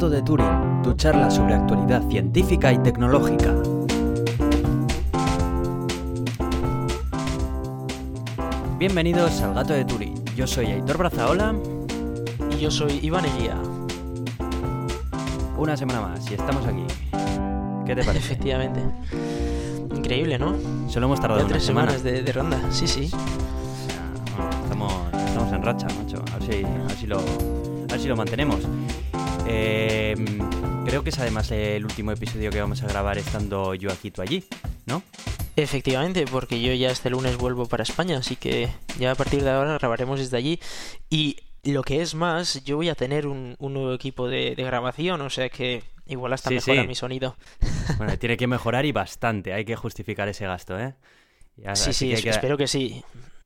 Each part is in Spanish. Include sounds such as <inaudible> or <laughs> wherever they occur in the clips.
Gato de Turing, tu charla sobre actualidad científica y tecnológica. Bienvenidos al Gato de Turing. Yo soy Aitor Brazaola. Y yo soy Iván Eguía. Una semana más y estamos aquí. ¿Qué te parece? Efectivamente. Increíble, ¿no? Solo hemos tardado Ya tres semana. semanas de, de ronda. Sí, sí. O sea, bueno, estamos, estamos en racha, macho. A ver si, a ver si lo, a ver si lo mantenemos. Eh, creo que es además el último episodio que vamos a grabar estando yo aquí, tú allí, ¿no? Efectivamente, porque yo ya este lunes vuelvo para España, así que ya a partir de ahora grabaremos desde allí. Y lo que es más, yo voy a tener un, un nuevo equipo de, de grabación, o sea que igual hasta Sí, mejora sí. mi sonido. <laughs> Bueno, tiene que mejorar y bastante. Hay que justificar ese gasto, ¿eh? Ya- Sí, sí, que que, espero que sí.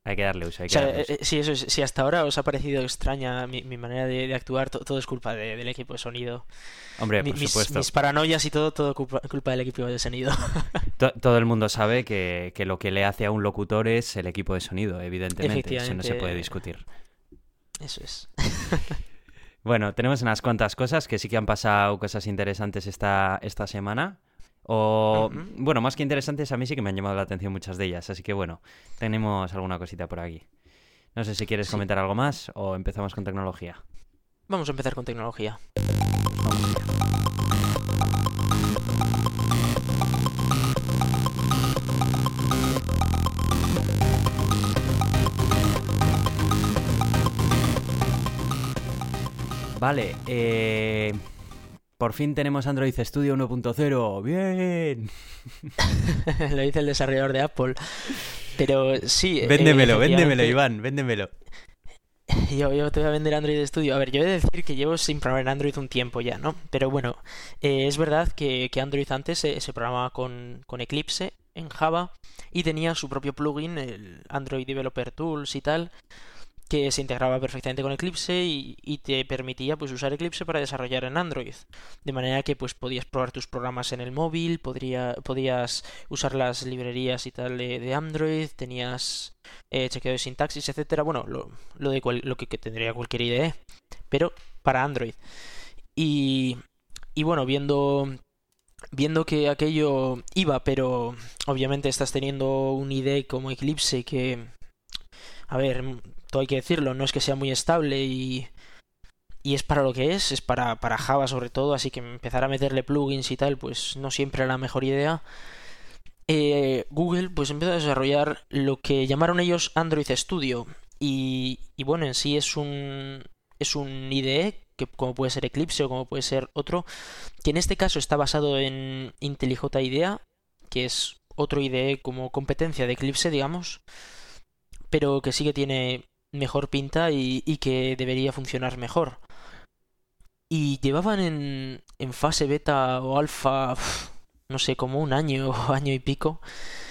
Hay que darle uso. Hay O que sea, darle eh, uso. eh, eso es- si hasta ahora os ha parecido extraña mi, mi manera de, de actuar, to- todo es culpa de- del equipo de sonido. Hombre, Mi- por mis, supuesto. mis paranoias y todo, todo culpa, culpa del equipo de sonido. <laughs> To- todo el mundo sabe que, que lo que le hace a un locutor es el equipo de sonido, evidentemente. Eso no se puede discutir. Eso es. <laughs> Bueno, tenemos unas cuantas cosas que sí que han pasado cosas interesantes esta, esta semana. O, bueno, más que interesantes, a mí sí que me han llamado la atención muchas de ellas. Así que bueno, tenemos alguna cosita por aquí. No sé si quieres Sí. comentar algo más o empezamos con tecnología. Vamos a empezar con tecnología. Vale, eh, por fin tenemos Android Studio 1.0. Bien. <laughs> Lo dice el desarrollador de Apple. Pero sí. eh, Véndemelo, véndemelo, Iván, véndemelo. <laughs> Yo, yo te voy a vender Android Studio. A ver, yo he de decir que llevo sin programar en Android un tiempo ya, ¿no? Pero bueno, eh, es verdad que, que Android antes se, se programaba con, con Eclipse en Java y tenía su propio plugin, el Android Developer Tools y tal, que se integraba perfectamente con Eclipse y, te permitía pues usar Eclipse para desarrollar en Android. De manera que pues podías probar tus programas en el móvil, podría, podías usar las librerías y tal de, Android, tenías eh, chequeo de sintaxis, etcétera. Bueno, lo, de cual- lo que, que tendría cualquier IDE, pero para Android. Y, y bueno, viendo viendo que aquello iba, pero obviamente estás teniendo un IDE como Eclipse que, a ver, hay que decirlo, no es que sea muy estable y y es para lo que es, es para, para Java sobre todo, así que empezar a meterle plugins y tal, pues no siempre era la mejor idea. Eh, Google pues empezó a desarrollar lo que llamaron ellos Android Studio y, y bueno, en sí es un es un IDE que como puede ser Eclipse o como puede ser otro, que en este caso está basado en IntelliJ IDEA, que es otro IDE como competencia de Eclipse, digamos, pero que sí que tiene mejor pinta y, y que debería funcionar mejor. Y llevaban en, en fase beta o alfa, no sé, como un año o <laughs> año y pico.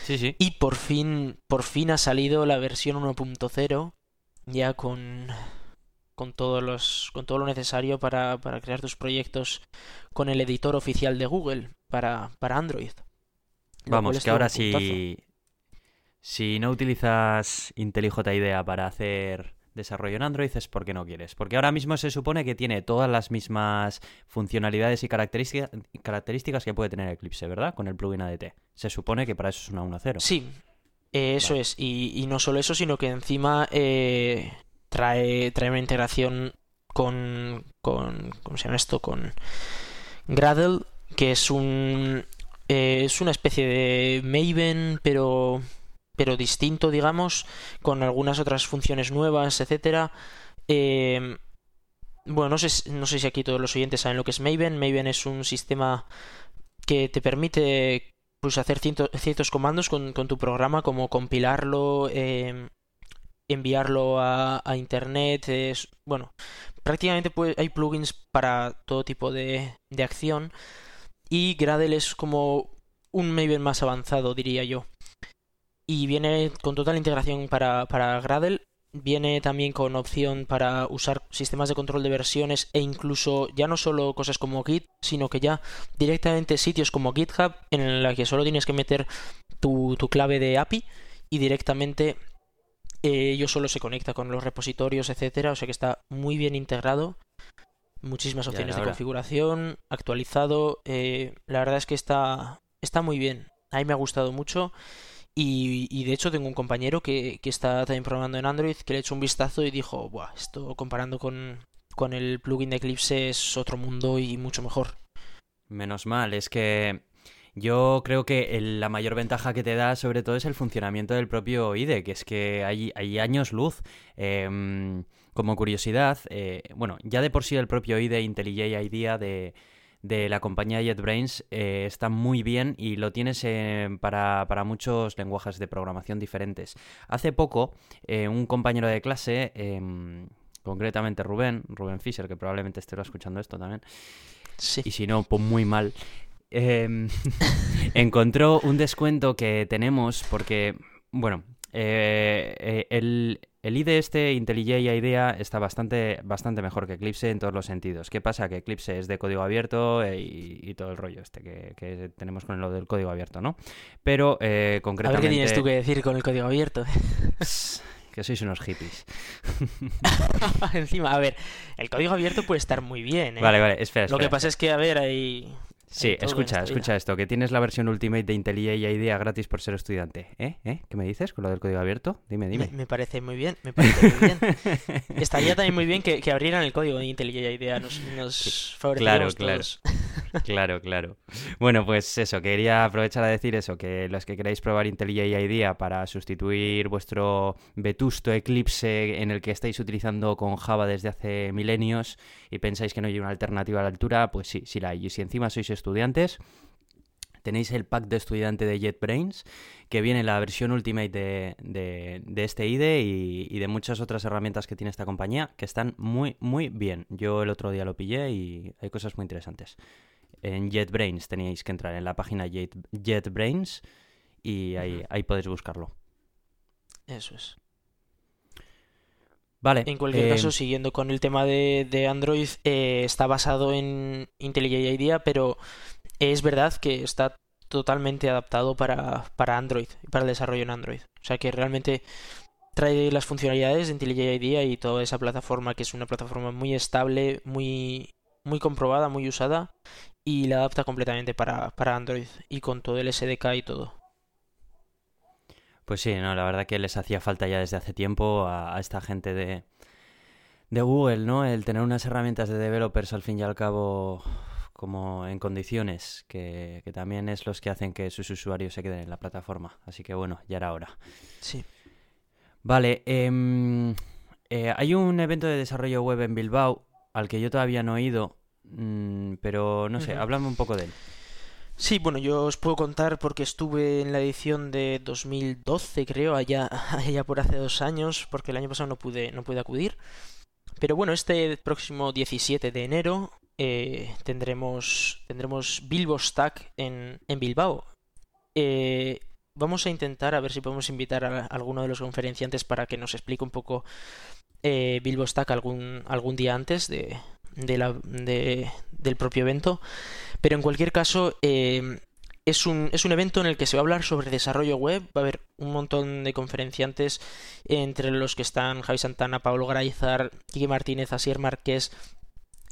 Sí, sí. Y por fin, por fin ha salido la versión 1.0, ya con, con todos los, con todo lo necesario para, para crear tus proyectos con el editor oficial de Google para, para Android. Lo Vamos, que ahora puntazo. Si, no utilizas IntelliJ IDEA para hacer desarrollo en Android es porque no quieres. Porque ahora mismo se supone que tiene todas las mismas funcionalidades y característica- características que puede tener Eclipse, ¿verdad? Con el plugin ADT. Se supone que para eso es una 1.0. Sí, eh, eso Vale. es. Y, y no solo eso, sino que encima eh, trae, trae una integración con, con. ¿Cómo se llama esto? Con Gradle, que es un. eh, es una especie de Maven, pero. Pero distinto, digamos, con algunas otras funciones nuevas, etcétera. Eh, bueno, no sé, no sé si aquí todos los oyentes saben lo que es Maven. Maven es un sistema que te permite pues hacer ciertos comandos con, con tu programa, como compilarlo, eh, enviarlo a, a internet, es, bueno, prácticamente pues, hay plugins para todo tipo de, de acción y Gradle es como un Maven más avanzado, diría yo. Y viene con total integración para, para Gradle. Viene también con opción para usar sistemas de control de versiones e incluso ya no solo cosas como Git, sino que ya directamente sitios como GitHub en la que solo tienes que meter tu, tu clave de API y directamente eh, ello solo se conecta con los repositorios, etcétera, o sea que está muy bien integrado. muchísimas opciones de configuración, actualizado. eh, la verdad es que está, está muy bien. A mí me ha gustado mucho. Y, y de hecho tengo un compañero que, que está también programando en Android que le echó un vistazo y dijo, Buah, esto comparando con, con el plugin de Eclipse es otro mundo y mucho mejor. Menos mal, es que yo creo que la mayor ventaja que te da sobre todo es el funcionamiento del propio IDE, que es que hay, hay años luz. Em, como curiosidad, eh, bueno, ya de por sí el propio IDE IntelliJ IDEA de, de la compañía JetBrains eh, está muy bien y lo tienes eh, para, para muchos lenguajes de programación diferentes. Hace poco, eh, un compañero de clase, em, concretamente Rubén, Rubén Fischer, que probablemente esté escuchando esto también, Sí. y si no, pues muy mal. Em, <laughs> encontró un descuento que tenemos porque, bueno, eh, el, IDE este, IntelliJ IDEA, está bastante, bastante mejor que Eclipse en todos los sentidos. ¿Qué pasa? Que Eclipse es de código abierto eh, y, y todo el rollo este que, que tenemos con lo del código abierto, ¿no? Pero eh, A ver qué concretamente... tienes tú que decir con el código abierto. Que sois unos hippies. <laughs> Encima, a ver, el código abierto puede estar muy bien, ¿eh? Vale, vale, espera, Lo que espera. pasa es que, a ver, hay... Sí, escucha, escucha esto, que tienes la versión Ultimate de IntelliJ IDEA gratis por ser estudiante. ¿Eh? ¿Eh? ¿Qué me dices con lo del código abierto? Dime, Me, dime. me parece muy bien, me parece muy bien. <laughs> Estaría también muy bien que, que abrieran el código de IntelliJ IDEA, nos, nos claro. todos. <laughs> Claro, claro. Bueno, pues eso, quería aprovechar a decir eso, que los que queráis probar IntelliJ IDEA para sustituir vuestro vetusto Eclipse en el que estáis utilizando con Java desde hace milenios y pensáis que no hay una alternativa a la altura, pues sí, sí la hay. Y si encima sois estudiantes, tenéis el pack de estudiante de JetBrains, que viene la versión Ultimate de, de- de este IDE y, y de muchas otras herramientas que tiene esta compañía, que están muy, muy bien. Yo el otro día lo pillé y hay cosas muy interesantes. En JetBrains teníais que entrar en la página Jet- JetBrains y ahí, ahí podéis buscarlo. Eso es. Vale. En cualquier eh, caso, siguiendo con el tema de, de Android, eh, está basado en IntelliJ IDEA, pero es verdad que está totalmente adaptado para, para Android, para el desarrollo en Android. O sea que realmente trae las funcionalidades de IntelliJ IDEA y toda esa plataforma que es una plataforma muy estable, muy, muy comprobada, muy usada y la adapta completamente para, para Android y con todo el SDK y todo. Pues sí, no, la verdad que les hacía falta ya desde hace tiempo a, a esta gente de, de Google, ¿no? El tener unas herramientas de developers al fin y al cabo como en condiciones, que, que también es los que hacen que sus usuarios se queden en la plataforma. Así que bueno, ya era hora. Sí. Vale, em, eh, hay un evento de desarrollo web en Bilbao al que yo todavía no he ido, mm, pero no sé, Ujú. háblame un poco de él. Sí, bueno, yo os puedo contar porque estuve en la edición de 2012, creo, allá, <laughs> allá por hace dos años, porque el año pasado no pude, no pude acudir. Pero bueno, este próximo 17 de enero eh, tendremos, tendremos Bilbo Stack en, en Bilbao. Eh, vamos a intentar a ver si podemos invitar a, alguno de los conferenciantes para que nos explique un poco eh, Bilbo Stack algún, algún día antes de, de la, de- del propio evento. Pero en cualquier caso, eh, es un, es un evento en el que se va a hablar sobre desarrollo web. Va a haber un montón de conferenciantes, entre los que están Javi Santana, Pablo Graizar, Quique Martínez, Asier Márquez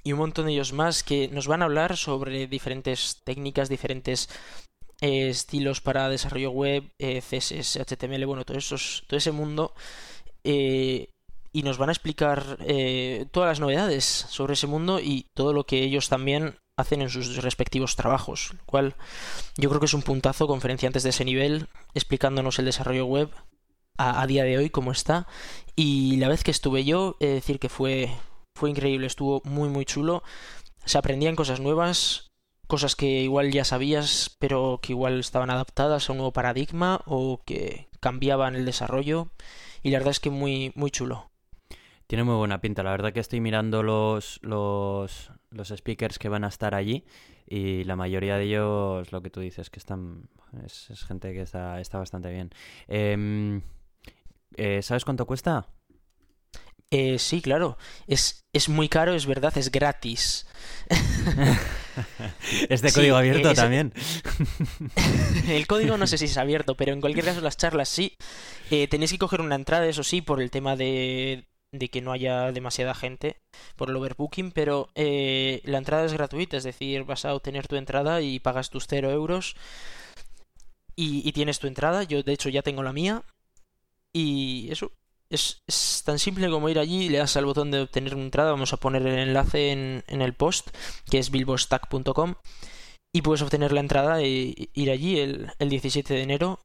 y un montón de ellos más que nos van a hablar sobre diferentes técnicas, diferentes eh, estilos para desarrollo web, eh, CSS, HTML, bueno, todo, esos, todo ese mundo. eh, y nos van a explicar eh, todas las novedades sobre ese mundo y todo lo que ellos también hacen en sus respectivos trabajos, lo cual yo creo que es un puntazo conferenciantes de ese nivel explicándonos el desarrollo web a, a día de hoy cómo está. Y la vez que estuve yo he de decir que fue fue increíble, estuvo muy muy chulo, se aprendían cosas nuevas, cosas que igual ya sabías pero que igual estaban adaptadas a un nuevo paradigma o que cambiaban el desarrollo. Y la verdad es que muy muy chulo. Tiene muy buena pinta, la verdad que estoy mirando los, los, los speakers que van a estar allí y la mayoría de ellos, lo que tú dices, que están, es, es gente que está, está bastante bien. Em, eh, ¿Sabes cuánto cuesta? Eh, sí, claro. Es, es muy caro, es verdad, es gratis. <laughs> ¿Es de código abierto es- también? <laughs> El código no sé si es abierto, pero en cualquier caso las charlas sí. Eh, tenéis que coger una entrada, eso sí, por el tema de, de que no haya demasiada gente por el overbooking, pero eh, la entrada es gratuita, es decir, vas a obtener tu entrada y pagas tus 0 euros y, tienes tu entrada. Yo, de hecho, ya tengo la mía. Y eso, es, es, tan simple como ir allí, le das al botón de obtener una entrada, vamos a poner el enlace en, en el post, que es bilbostack.com, y puedes obtener la entrada e ir allí el, el 17 de enero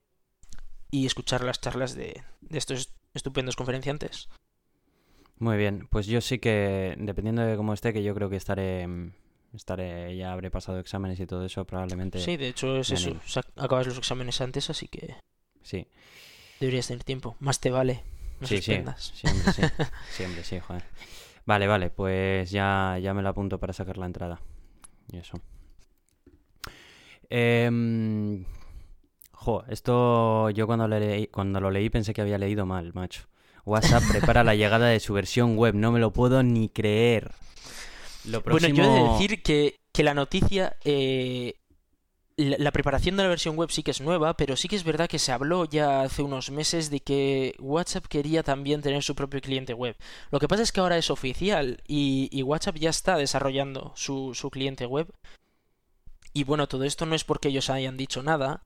y escuchar las charlas de, de estos estupendos conferenciantes. Muy bien, pues yo sí que, dependiendo de cómo esté, que yo creo que estaré, estaré ya habré pasado exámenes y todo eso, probablemente. Sí, de hecho es eso, acabas los exámenes antes, así que. Sí. Deberías tener tiempo, más te vale. No sí, sí, siempre, sí, <laughs> siempre, sí, joder. Vale, vale, pues ya, ya me lo apunto para sacar la entrada. Y eso. Eh, jo, esto yo cuando, leí, cuando lo leí pensé que había leído mal, macho. WhatsApp prepara la llegada de su versión web, no me lo puedo ni creer. Lo próximo... Bueno, yo he de decir que, que la noticia eh, la, preparación de la versión web sí que es nueva, pero sí que es verdad que se habló ya hace unos meses de que WhatsApp quería también tener su propio cliente web. Lo que pasa es que ahora es oficial y, y WhatsApp ya está desarrollando su, su cliente web. Y bueno, todo esto no es porque ellos hayan dicho nada,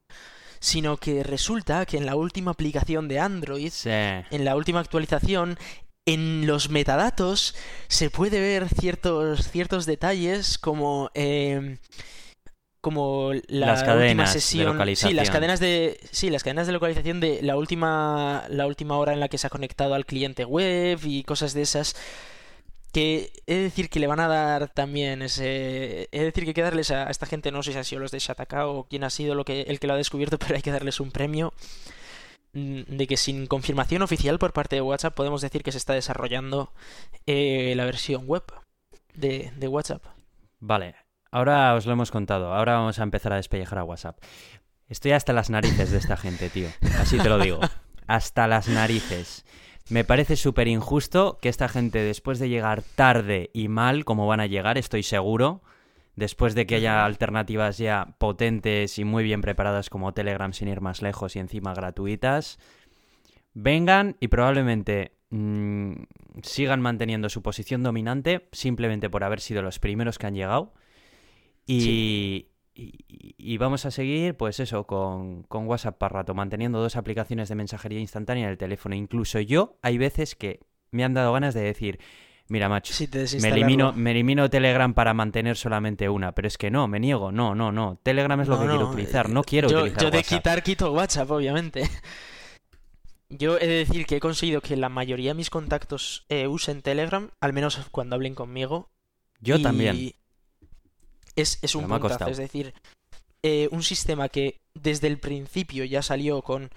sino que resulta que en la última aplicación de Android, sí. en la última actualización, en los metadatos se puede ver ciertos, ciertos detalles como... Eh, como la las cadenas última sesión, de localización. sí, las cadenas de sí, las cadenas de localización de la última la última hora en la que se ha conectado al cliente web y cosas de esas que he de decir que le van a dar también ese he de decir que hay que darles a, esta gente no sé si ha sido los de Shataka o quién ha sido lo que el que lo ha descubierto, <laughs> pero hay que darles un premio mm, de que sin confirmación oficial por parte de WhatsApp podemos decir que se está desarrollando eh, la versión web de, de WhatsApp. Vale, Ahora os lo hemos contado, ahora vamos a empezar a despellejar a WhatsApp. Estoy hasta las narices de esta gente, tío. Así te lo digo. <laughs> Hasta las narices. Me parece súper injusto que esta gente, después de llegar tarde y mal, como van a llegar, estoy seguro, después de que haya alternativas ya potentes y muy bien preparadas como Telegram sin ir más lejos y encima gratuitas, vengan y probablemente mmm, sigan manteniendo su posición dominante simplemente por haber sido los primeros que han llegado y, sí. Y, y, vamos a seguir, pues eso, con, con, WhatsApp para rato, manteniendo dos aplicaciones de mensajería instantánea en el teléfono. Incluso yo, hay veces que me han dado ganas de decir, mira, macho, me, elimino, me elimino Telegram para mantener solamente una, pero es que no, me niego, no, no, no. Telegram es lo no, que no, quiero utilizar, no quiero yo, utilizar Yo de WhatsApp. quitar, quito WhatsApp, obviamente. Yo he de decir que he conseguido que la mayoría de mis contactos eh, usen Telegram, al menos cuando hablen conmigo. Yo y... también. Es, es un puntazo, es decir, eh, un sistema que desde el principio ya salió con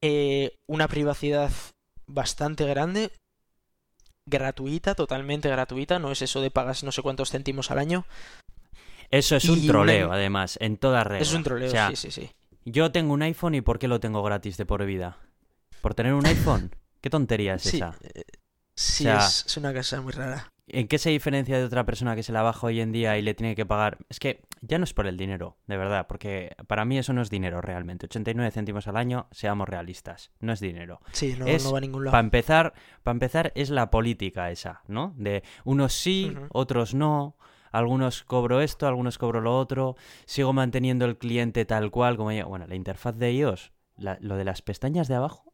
eh, una privacidad bastante grande, gratuita, totalmente gratuita, no es eso de pagas no sé cuántos céntimos al año. Eso es un troleo, una... además, en toda regla. Es un troleo, o sea, sí, sí, sí. Yo tengo un iPhone y ¿por qué lo tengo gratis de por vida? ¿Por tener un iPhone? ¿Qué tontería es sí, esa? Eh, sí, O sea, es, es una cosa muy rara. ¿En qué se diferencia de otra persona que se la baja hoy en día y le tiene que pagar? Es que ya no es por el dinero, de verdad, porque para mí eso no es dinero realmente. 89 céntimos al año, seamos realistas, no es dinero. Sí, no, es, no va a ningún lado. Para empezar, para empezar es la política esa, ¿no? De unos sí, otros no. Algunos cobro esto, algunos cobro lo otro. Sigo manteniendo el cliente tal cual como yo. Bueno, la interfaz de iOS, la- lo de las pestañas de abajo.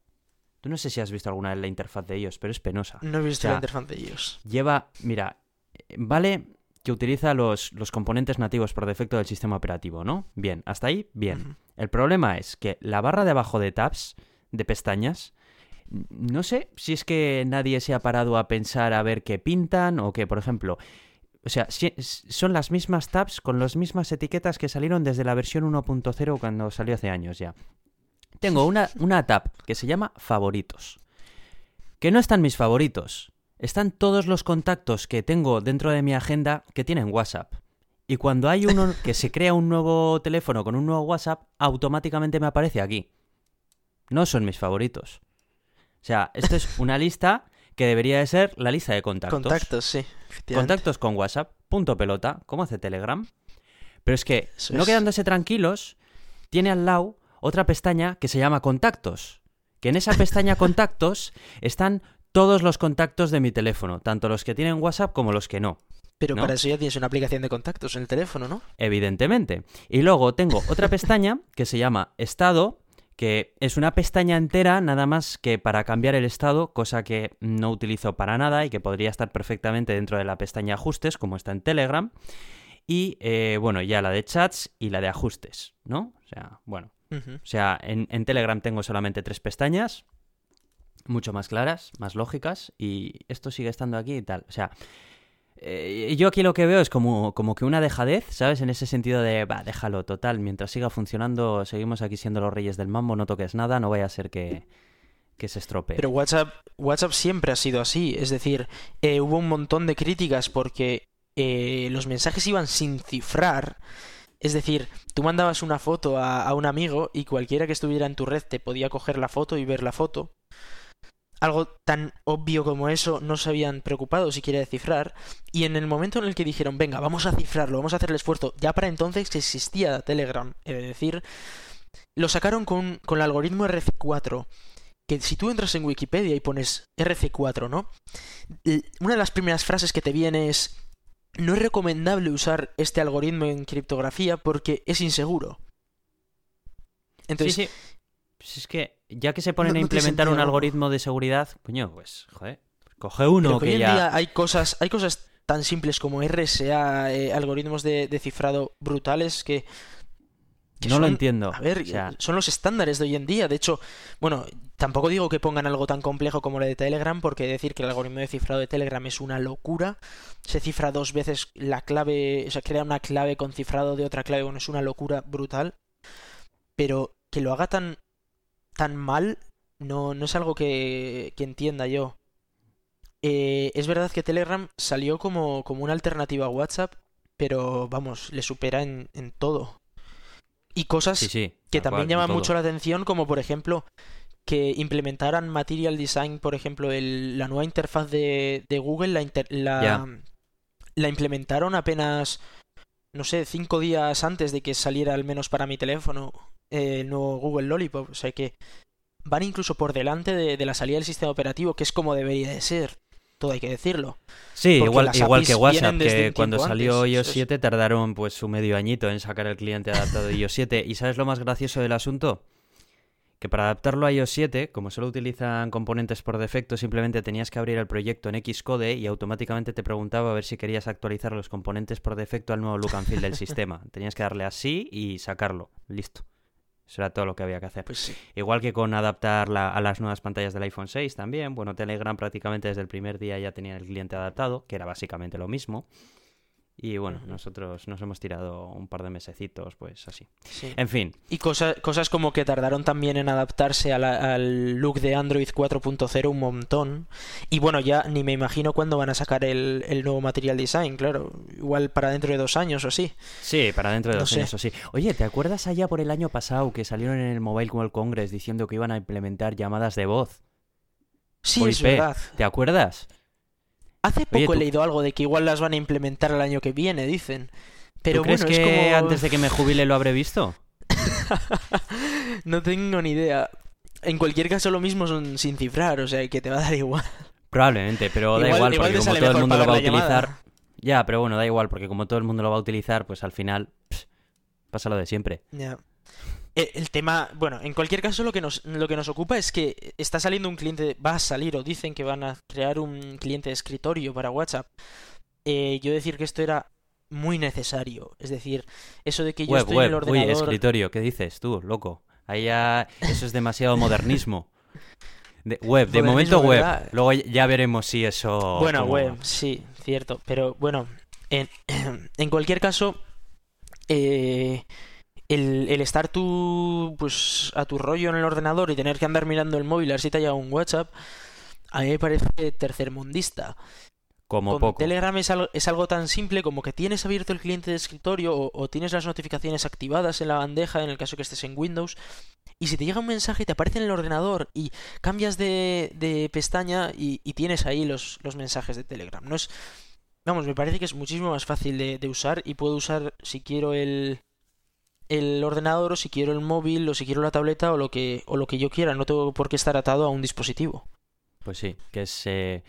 Tú no sé si has visto alguna vez la interfaz de iOS, pero es penosa. No he visto O sea, la interfaz de ellos. Lleva, mira, eh, vale que utiliza los, los componentes nativos por defecto del sistema operativo, ¿no? Bien, hasta ahí, bien. El problema es que la barra de abajo de tabs, de pestañas, no sé si es que nadie se ha parado a pensar a ver qué pintan o que, por ejemplo, o sea, si- son las mismas tabs con las mismas etiquetas que salieron desde la versión 1.0 cuando salió hace años ya. Tengo una, una tab que se llama favoritos. Que no están mis favoritos. Están todos los contactos que tengo dentro de mi agenda que tienen WhatsApp. Y cuando hay uno <laughs> que se crea un nuevo teléfono con un nuevo WhatsApp, automáticamente me aparece aquí. No son mis favoritos. O sea, esto es una lista que debería de ser la lista de contactos. Contactos, sí. Contactos con WhatsApp, punto pelota, como hace Telegram. Pero es que, Eso no es. quedándose tranquilos, tiene al lado otra pestaña que se llama contactos. Que en esa pestaña contactos están todos los contactos de mi teléfono, tanto los que tienen WhatsApp como los que no. Pero ¿no? para eso ya tienes una aplicación de contactos en el teléfono, ¿no? Evidentemente. Y luego tengo otra pestaña que se llama Estado, que es una pestaña entera nada más que para cambiar el estado, cosa que no utilizo para nada y que podría estar perfectamente dentro de la pestaña Ajustes, como está en Telegram. Y eh, bueno, ya la de chats y la de ajustes, ¿no? O sea, bueno. O sea, en, en Telegram tengo solamente tres pestañas, mucho más claras, más lógicas, y esto sigue estando aquí y tal. O sea, eh, yo aquí lo que veo es como, como que una dejadez, ¿sabes? En ese sentido de, va, déjalo, total, mientras siga funcionando, seguimos aquí siendo los reyes del mambo, no toques nada, no vaya a ser que, que se estropee. Pero WhatsApp, WhatsApp siempre ha sido así. Es decir, eh, hubo un montón de críticas porque eh, los mensajes iban sin cifrar. Es decir, tú mandabas una foto a, un amigo y cualquiera que estuviera en tu red te podía coger la foto y ver la foto. Algo tan obvio como eso no se habían preocupado siquiera de cifrar. Y en el momento en el que dijeron, venga, vamos a cifrarlo, vamos a hacer el esfuerzo, ya para entonces existía Telegram, de decir, lo sacaron con, con el algoritmo RC4 que si tú entras en Wikipedia y pones RC4, ¿no? Una de las primeras frases que te viene es no es recomendable usar este algoritmo en criptografía porque es inseguro. Entonces, sí, sí. Pues es que, ya que se ponen No- a no implementar un algoritmo de seguridad, coño, pues, joder, coge uno pero que hoy que en ya... día hay cosas, hay cosas tan simples como RSA, eh, algoritmos de, de cifrado brutales que, que no lo entiendo. A ver, o sea, son los estándares de hoy en día. De hecho, bueno, tampoco digo que pongan algo tan complejo como lo de Telegram, porque decir que el algoritmo de cifrado de Telegram es una locura. Se cifra dos veces la clave, o sea, crea una clave con cifrado de otra clave, bueno, es una locura brutal. Pero que lo haga tan, tan mal, no, no es algo que, que entienda yo. Eh, es verdad que Telegram salió como, como una alternativa a WhatsApp, pero vamos, le supera en, en todo. Y cosas sí, sí. que también cual, llaman mucho la atención, como por ejemplo que implementaran Material Design, por ejemplo, el- la nueva interfaz de, de Google, la, inter- la implementaron apenas, no sé, cinco días antes de que saliera al menos para mi teléfono eh, el nuevo Google Lollipop. O sea que van incluso por delante de, de la salida del sistema operativo, que es como debería de ser. Todo hay que decirlo. Sí, Porque igual, igual que WhatsApp, que cuando salió antes, iOS eso es- 7 tardaron pues su medio añito en sacar el cliente adaptado de iOS 7. ¿Y sabes lo más gracioso del asunto? Que para adaptarlo a iOS 7, como solo utilizan componentes por defecto, simplemente tenías que abrir el proyecto en Xcode y automáticamente te preguntaba a ver si querías actualizar los componentes por defecto al nuevo look and feel del <laughs> sistema. Tenías que darle así y sacarlo. Listo. Eso era todo lo que había que hacer. Pues sí. Igual que con adaptar la- a las nuevas pantallas del iPhone 6 también. Bueno, Telegram prácticamente desde el primer día ya tenía el cliente adaptado, que era básicamente lo mismo. Y bueno, nosotros nos hemos tirado un par de mesecitos, pues así. sí. En fin, Y cosa- cosas como que tardaron también en adaptarse a la- al look de Android 4.0 un montón. Y bueno, ya ni me imagino cuándo van a sacar el, el nuevo Material Design, claro. Igual para dentro de dos años o así. sí, para dentro de No dos sé. años o sí. Oye, ¿te acuerdas allá por el año pasado que salieron en el Mobile World Congress diciendo que iban a implementar llamadas de voz? Sí, es verdad. ¿Te acuerdas? Hace poco Oye, he leído algo de que igual las van a implementar el año que viene, dicen. Pero ¿Tú crees bueno, que es como... antes de que me jubile lo habré visto? <laughs> no tengo ni idea. En cualquier caso lo mismo son sin cifrar, o sea que te va a dar igual. Probablemente, pero da Igual- porque como todo el mundo lo va a llamada. utilizar. Ya, pero bueno, da igual, porque como todo el mundo lo va a utilizar, pues al final pss, pasa lo de siempre. Ya. Eh, El tema, bueno, en cualquier caso lo que nos lo que nos ocupa es que está saliendo un cliente, va a salir o dicen que van a crear un cliente de escritorio para WhatsApp. Eh, yo decir que esto era muy necesario, es decir, eso de que yo web, estoy en el web, uy, ordenador, escritorio, ¿qué dices tú, loco? Ahí ya, eso es demasiado modernismo. De- web, de Modernismo, momento web. ¿verdad? Luego ya veremos si eso... bueno, web, va. sí, cierto, pero bueno, en, <clears throat> en cualquier caso, eh, el, el estar tú, pues, a tu rollo en el ordenador y tener que andar mirando el móvil a ver si te ha llegado un WhatsApp, a mí me parece tercermundista. Como Con poco. Telegram es algo, es algo tan simple como que tienes abierto el cliente de escritorio o, o tienes las notificaciones activadas en la bandeja en el caso que estés en Windows y si te llega un mensaje te aparece en el ordenador y cambias de, de pestaña y, y tienes ahí los, los mensajes de Telegram. No es, vamos, me parece que es muchísimo más fácil de, de usar y puedo usar si quiero el, el ordenador o si quiero el móvil o si quiero la tableta o lo que, o lo que yo quiera. No tengo por qué estar atado a un dispositivo. Pues sí, que es, eh,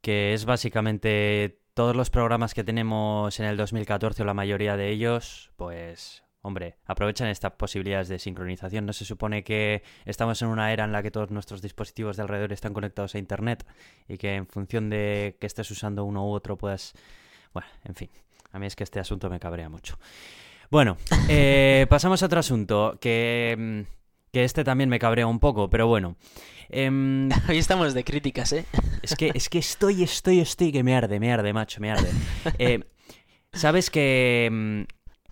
que es básicamente todos los programas que tenemos en el 2014 o la mayoría de ellos, pues hombre, aprovechan estas posibilidades de sincronización. No se supone que estamos en una era en la que todos nuestros dispositivos de alrededor están conectados a Internet y que en función de que estés usando uno u otro puedas... Bueno, en fin, a mí es que este asunto me cabrea mucho. Bueno, eh, <laughs> pasamos a otro asunto que, mm, que este también me cabrea un poco, pero bueno. Em, <laughs> Hoy estamos de críticas, ¿eh? es que, es que estoy, estoy, estoy que me arde, me arde, macho, me arde. Eh, Sabes que mm,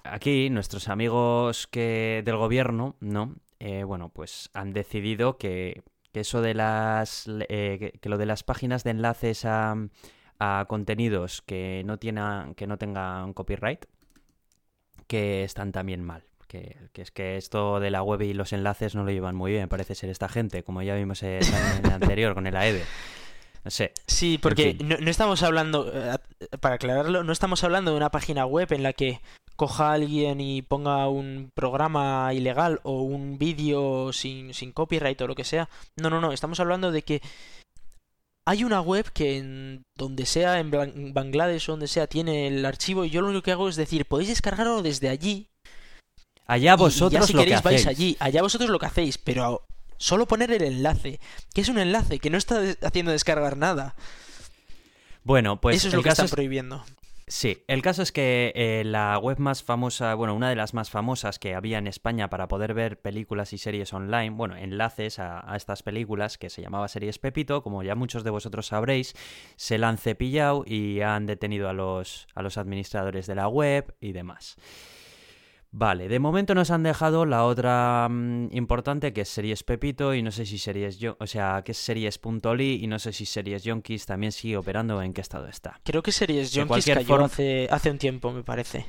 aquí nuestros amigos que del gobierno, ¿no? Eh, bueno, pues han decidido que, que eso de las eh, que, que lo de las páginas de enlaces a, a contenidos que no tienen que no tengan copyright que están también mal. Que, que es que esto de la web y los enlaces no lo llevan muy bien, parece ser esta gente, como ya vimos en el <laughs> anterior con el AED. No sé. Sí, porque fin. no, no estamos hablando, eh, para aclararlo, no estamos hablando de una página web en la que coja a alguien y ponga un programa ilegal o un vídeo sin, sin copyright o lo que sea. No, no, no, estamos hablando de que hay una web que en donde sea, en Bangladesh o donde sea, tiene el archivo y yo lo único que hago es decir, podéis descargarlo desde allí Allá y- y ya vosotros si lo que queréis vais hacéis. allí, allá vosotros lo que hacéis, pero solo poner el enlace, que es un enlace que no está haciendo descargar nada. Bueno, pues Eso es el lo que caso están es prohibiendo. Sí, el caso es que eh, la web más famosa, bueno, una de las más famosas que había en España para poder ver películas y series online, bueno, enlaces a, estas películas, que se llamaba Series Pepito, como ya muchos de vosotros sabréis, se la han cepillado y han detenido a los, a los administradores de la web y demás. Vale, de momento nos han dejado la otra mm, importante que es Series Pepito y no sé si Series Yo- o sea, que es Series.ly y no sé si Series Yonkis también sigue operando o en qué estado está. Creo que Series cualquier cayó forma- hace, hace un tiempo, me parece.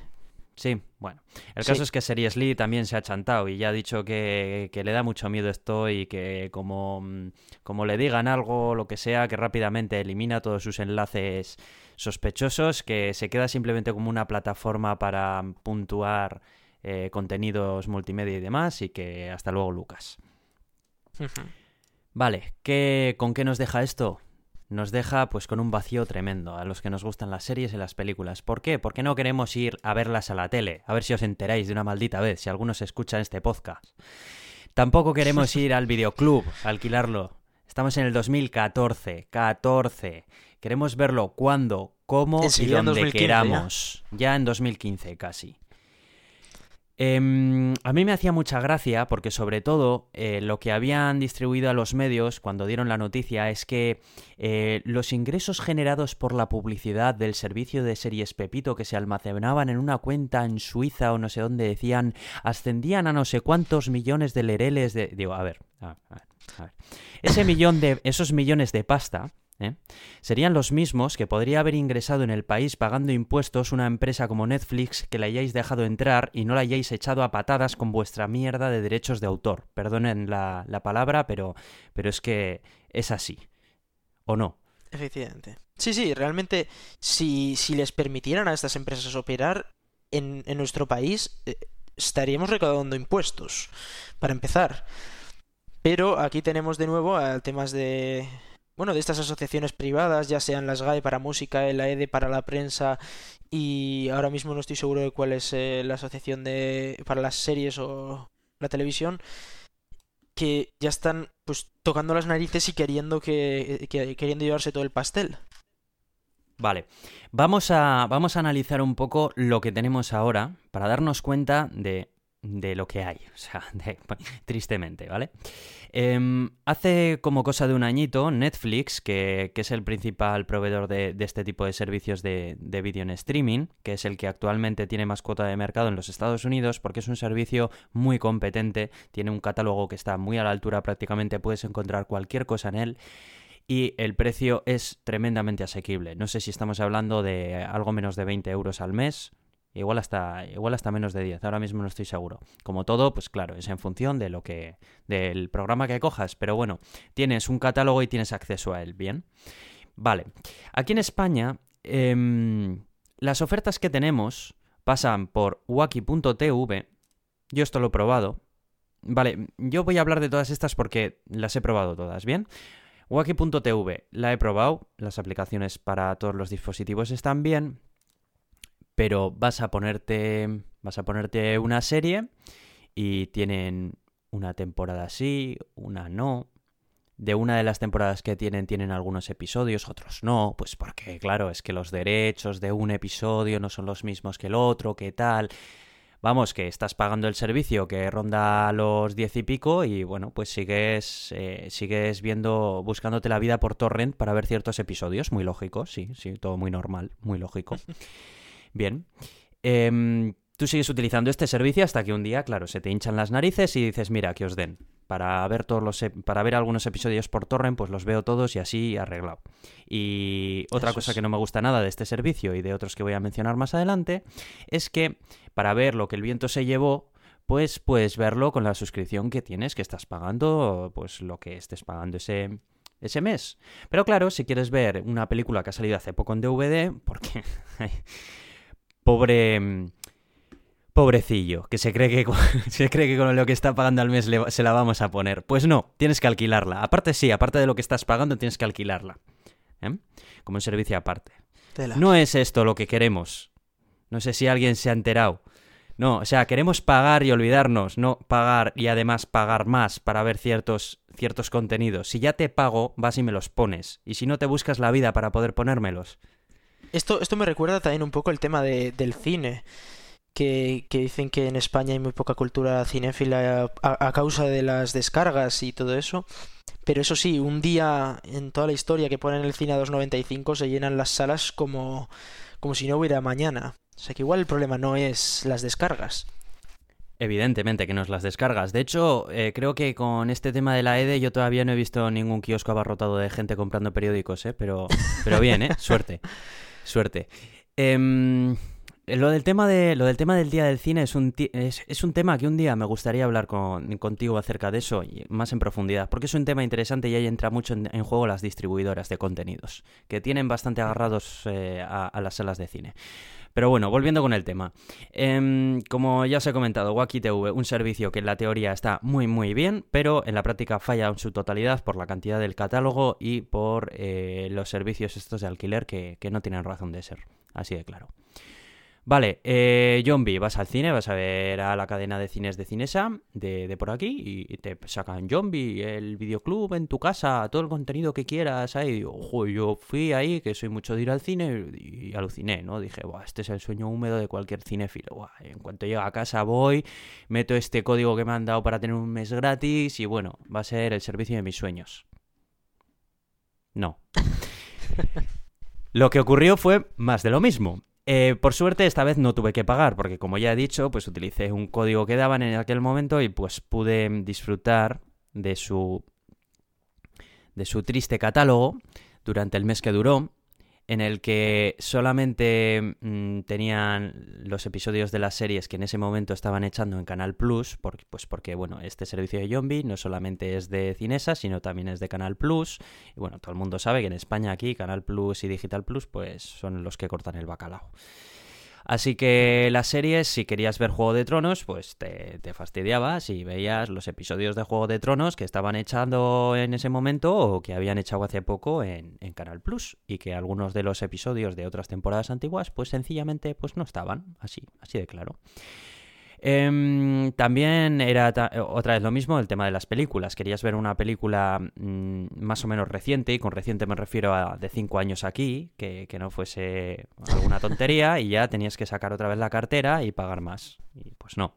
Sí, bueno. El Sí. caso es que Series Lee también se ha chantado y ya ha dicho que, que le da mucho miedo esto y que como, mm, como le digan algo lo que sea, que rápidamente elimina todos sus enlaces sospechosos, que se queda simplemente como una plataforma para puntuar eh, contenidos multimedia y demás y que hasta luego Lucas. Vale, ¿qué, ¿con qué nos deja esto? Nos deja pues con un vacío tremendo a los que nos gustan las series y las películas. ¿Por qué? Porque no queremos ir a verlas a la tele. A ver si os enteráis de una maldita vez, si algunos escuchan este podcast. Tampoco queremos <laughs> ir al videoclub a alquilarlo. Estamos en el 2014, 14. Queremos verlo cuando, cómo y Enseguida en donde 2015 ya. queramos. Ya en 2015 casi. Em, a mí me hacía mucha gracia porque sobre todo eh, lo que habían distribuido a los medios cuando dieron la noticia es que eh, los ingresos generados por la publicidad del servicio de series Pepito que se almacenaban en una cuenta en Suiza o no sé dónde decían ascendían a no sé cuántos millones de lereles de... Digo, a ver, a, a ver, a ver. Ese millón de... esos millones de pasta... ¿eh? Serían los mismos que podría haber ingresado en el país pagando impuestos una empresa como Netflix que la hayáis dejado entrar y no la hayáis echado a patadas con vuestra mierda de derechos de autor. Perdonen la, la palabra, pero, pero es que es así. ¿O no? Efectivamente. Sí, sí, realmente, si, si les permitieran a estas empresas operar en, en nuestro país, eh, estaríamos recaudando impuestos, para empezar. Pero aquí tenemos de nuevo a temas de, bueno, de estas asociaciones privadas, ya sean las GAE para música, el AED para la prensa, y ahora mismo no estoy seguro de cuál es eh, la asociación de para las series o la televisión, que ya están pues tocando las narices y queriendo que, que- queriendo llevarse todo el pastel. Vale, vamos a, vamos a analizar un poco lo que tenemos ahora para darnos cuenta de, de lo que hay, <laughs> o sea, tristemente, ¿vale? Em, hace como cosa de un añito, Netflix, que, que es el principal proveedor de, de este tipo de servicios de, de vídeo en streaming, que es el que actualmente tiene más cuota de mercado en los Estados Unidos, porque es un servicio muy competente, tiene un catálogo que está muy a la altura, prácticamente puedes encontrar cualquier cosa en él y el precio es tremendamente asequible. No sé si estamos hablando de algo menos de 20 euros al mes, igual hasta, igual hasta menos de 10, ahora mismo no estoy seguro. Como todo, pues claro, es en función de lo que, del programa que cojas, pero bueno, tienes un catálogo y tienes acceso a él, ¿bien? Vale, aquí en España, em, las ofertas que tenemos pasan por waki.tv, yo esto lo he probado, Vale, yo voy a hablar de todas estas porque las he probado todas, ¿bien? Wacky.tv la he probado, las aplicaciones para todos los dispositivos están bien, pero vas a ponerte vas a ponerte una serie y tienen una temporada sí, una no. De una de las temporadas que tienen tienen algunos episodios, otros no, pues porque claro, es que los derechos de un episodio no son los mismos que el otro, qué tal. Vamos, que estás pagando el servicio que ronda los diez y pico y bueno, pues sigues, eh, sigues viendo, buscándote la vida por torrent para ver ciertos episodios, muy lógico, sí, sí, todo muy normal, muy lógico. <laughs> Bien. Em, tú sigues utilizando este servicio hasta que un día, claro, se te hinchan las narices y dices, mira, que os den. Para ver todos los para ver algunos episodios por torrent, pues los veo todos y así arreglado. Y otra cosa que no me gusta nada de este servicio y de otros que voy a mencionar más adelante es que para ver lo que el viento se llevó, pues puedes verlo con la suscripción que tienes, que estás pagando, pues lo que estés pagando ese ese mes. Pero claro, si quieres ver una película que ha salido hace poco en DVD, porque <laughs> pobre Pobrecillo, que se cree que, <laughs> se cree que con lo que está pagando al mes se la vamos a poner. Pues no, tienes que alquilarla. Aparte sí, aparte de lo que estás pagando, tienes que alquilarla. ¿eh? Como un servicio aparte. No es esto lo que queremos. No sé si alguien se ha enterado. No, o sea, queremos pagar y olvidarnos, no pagar y además pagar más para ver ciertos, ciertos contenidos. Si ya te pago, vas y me los pones. Y si no, te buscas la vida para poder ponérmelos. Esto, esto me recuerda también un poco el tema del cine que, dicen que en España hay muy poca cultura cinéfila a, causa de las descargas y todo eso. Pero eso sí, un día en toda la historia que ponen el cine a 2.95 se llenan las salas como, como si no hubiera mañana. O sea que igual el problema no es las descargas. Evidentemente que no es las descargas. De hecho, eh, creo que con este tema de la EDE yo todavía no he visto ningún kiosco abarrotado de gente comprando periódicos, ¿eh? Pero, pero bien, ¿eh? <laughs> Suerte. Suerte. Eh... Lo del tema de lo del tema del día del cine es un es, un tema que un día me gustaría hablar con, contigo acerca de eso y más en profundidad porque es un tema interesante y ahí entra mucho en, juego las distribuidoras de contenidos que tienen bastante agarrados eh, a, las salas de cine. Pero bueno, volviendo con el tema. Em, como ya os he comentado, Wacky TV, un servicio que en la teoría está muy muy bien, pero en la práctica falla en su totalidad por la cantidad del catálogo y por eh, los servicios estos de alquiler que, que no tienen razón de ser. Así de claro. Vale, eh, vas al cine, vas a ver a la cadena de cines de Cinesa, de, por aquí, y te sacan Zombie, el videoclub en tu casa, todo el contenido que quieras ahí. Ojo, yo fui ahí, que soy mucho de ir al cine, y aluciné, ¿no? Dije, Buah, este es el sueño húmedo de cualquier cinéfilo. en cuanto llego a casa voy, meto este código que me han dado para tener un mes gratis, y bueno, va a ser el servicio de mis sueños. No. <laughs> Lo que ocurrió fue más de lo mismo. Eh, por suerte esta vez no tuve que pagar, porque como ya he dicho, pues utilicé un código que daban en aquel momento y pues pude disfrutar de su de su triste catálogo durante el mes que duró en el que solamente mm, tenían los episodios de las series que en ese momento estaban echando en Canal Plus, pues porque, bueno, este servicio de Zombie no solamente es de Cinesa, sino también es de Canal Plus. Y bueno, todo el mundo sabe que en España aquí Canal Plus y Digital Plus, pues son los que cortan el bacalao. Así que las series, si querías ver Juego de Tronos, pues te, fastidiabas y veías los episodios de Juego de Tronos que estaban echando en ese momento o que habían echado hace poco en, en, Canal Plus y que algunos de los episodios de otras temporadas antiguas pues sencillamente pues no estaban, así, así de claro. Em, también era otra vez lo mismo el tema de las películas. Querías ver una película mm, más o menos reciente, y con reciente me refiero a de cinco años aquí, que, que, no fuese alguna tontería, y ya tenías que sacar otra vez la cartera y pagar más. Y pues no.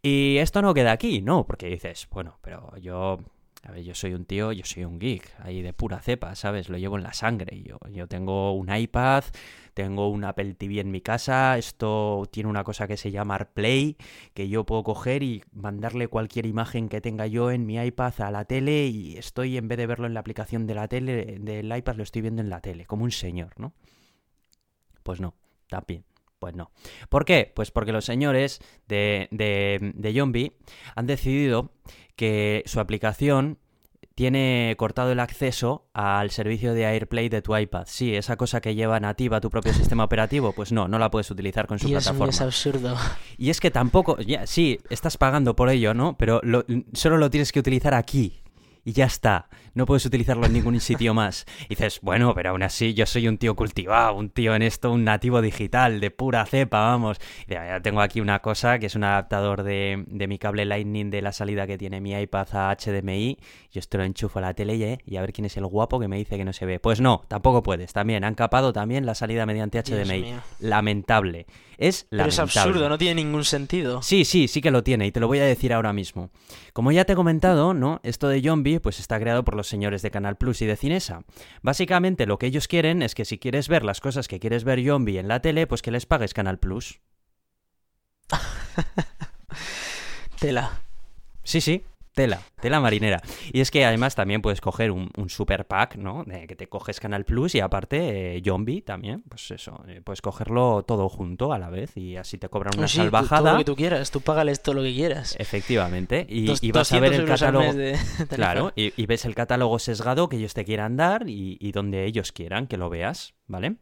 Y esto no queda aquí, ¿no? Porque dices, bueno, pero yo a ver, yo soy un tío, yo soy un geek, ahí de pura cepa, ¿sabes? Lo llevo en la sangre. Yo, yo tengo un iPad, tengo un Apple TV en mi casa, esto tiene una cosa que se llama AirPlay, que yo puedo coger y mandarle cualquier imagen que tenga yo en mi iPad a la tele y estoy, en vez de verlo en la aplicación de la tele, del iPad, lo estoy viendo en la tele, como un señor, ¿no? Pues no, también. Pues no. ¿Por qué? Pues porque los señores de, de, de Zombie han decidido que su aplicación tiene cortado el acceso al servicio de AirPlay de tu iPad. Sí, esa cosa que lleva nativa tu propio sistema <laughs> operativo, pues no, no la puedes utilizar con su plataforma. es absurdo. Y es que tampoco, ya, sí, estás pagando por ello, ¿no? Pero solo lo tienes que utilizar aquí. Y ya está. No puedes utilizarlo en ningún sitio más. Y dices, bueno, pero aún así yo soy un tío cultivado, un tío en esto, un nativo digital, de pura cepa, vamos. ya tengo aquí una cosa que es un adaptador de, de, mi cable Lightning de la salida que tiene mi iPad a HDMI. Yo esto lo enchufo a la tele y, y a ver quién es el guapo que me dice que no se ve. Pues no, tampoco puedes. También han capado también la salida mediante HDMI. Lamentable. Es lamentable. Pero es absurdo, no tiene ningún sentido. Sí, sí, sí que lo tiene y te lo voy a decir ahora mismo. Como ya te he comentado, ¿no? Esto de Zombie pues está creado por los señores de Canal Plus y de Cinesa. Básicamente lo que ellos quieren es que si quieres ver las cosas que quieres ver Zombie en la tele, pues que les pagues Canal Plus. <laughs> Tela. Sí, sí, Tela, tela marinera. Y es que además también puedes coger un, super pack, ¿no? De que te coges Canal Plus y aparte eh, también, pues eso, eh, puedes cogerlo todo junto a la vez y así te cobran una salvajada. Todo lo que tú quieras, tú págales todo lo que quieras. Efectivamente, y, vas a ver el catálogo. claro, y, ves el catálogo sesgado que ellos te quieran dar y, y donde ellos quieran que lo veas, ¿vale?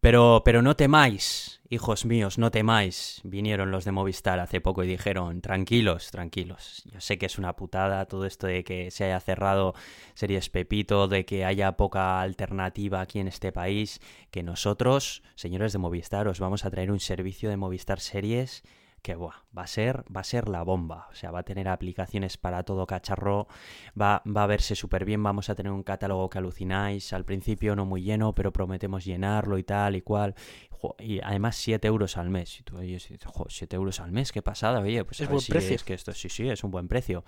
Pero, pero no temáis, hijos míos, no temáis. Vinieron los de Movistar hace poco y dijeron, tranquilos, tranquilos. Yo sé que es una putada todo esto de que se haya cerrado Series Pepito, de que haya poca alternativa aquí en este país, que nosotros, señores de Movistar, os vamos a traer un servicio de Movistar Series que va a ser va a ser la bomba, o sea, va a tener aplicaciones para todo cacharro, va, va a verse súper bien, vamos a tener un catálogo que alucináis, al principio no muy lleno, pero prometemos llenarlo y tal y cual, y además 7 euros al mes, y tú oyes, 7 euros al mes, qué pasada, oye, pues es buen precio. Es que esto sí, sí, es un buen precio.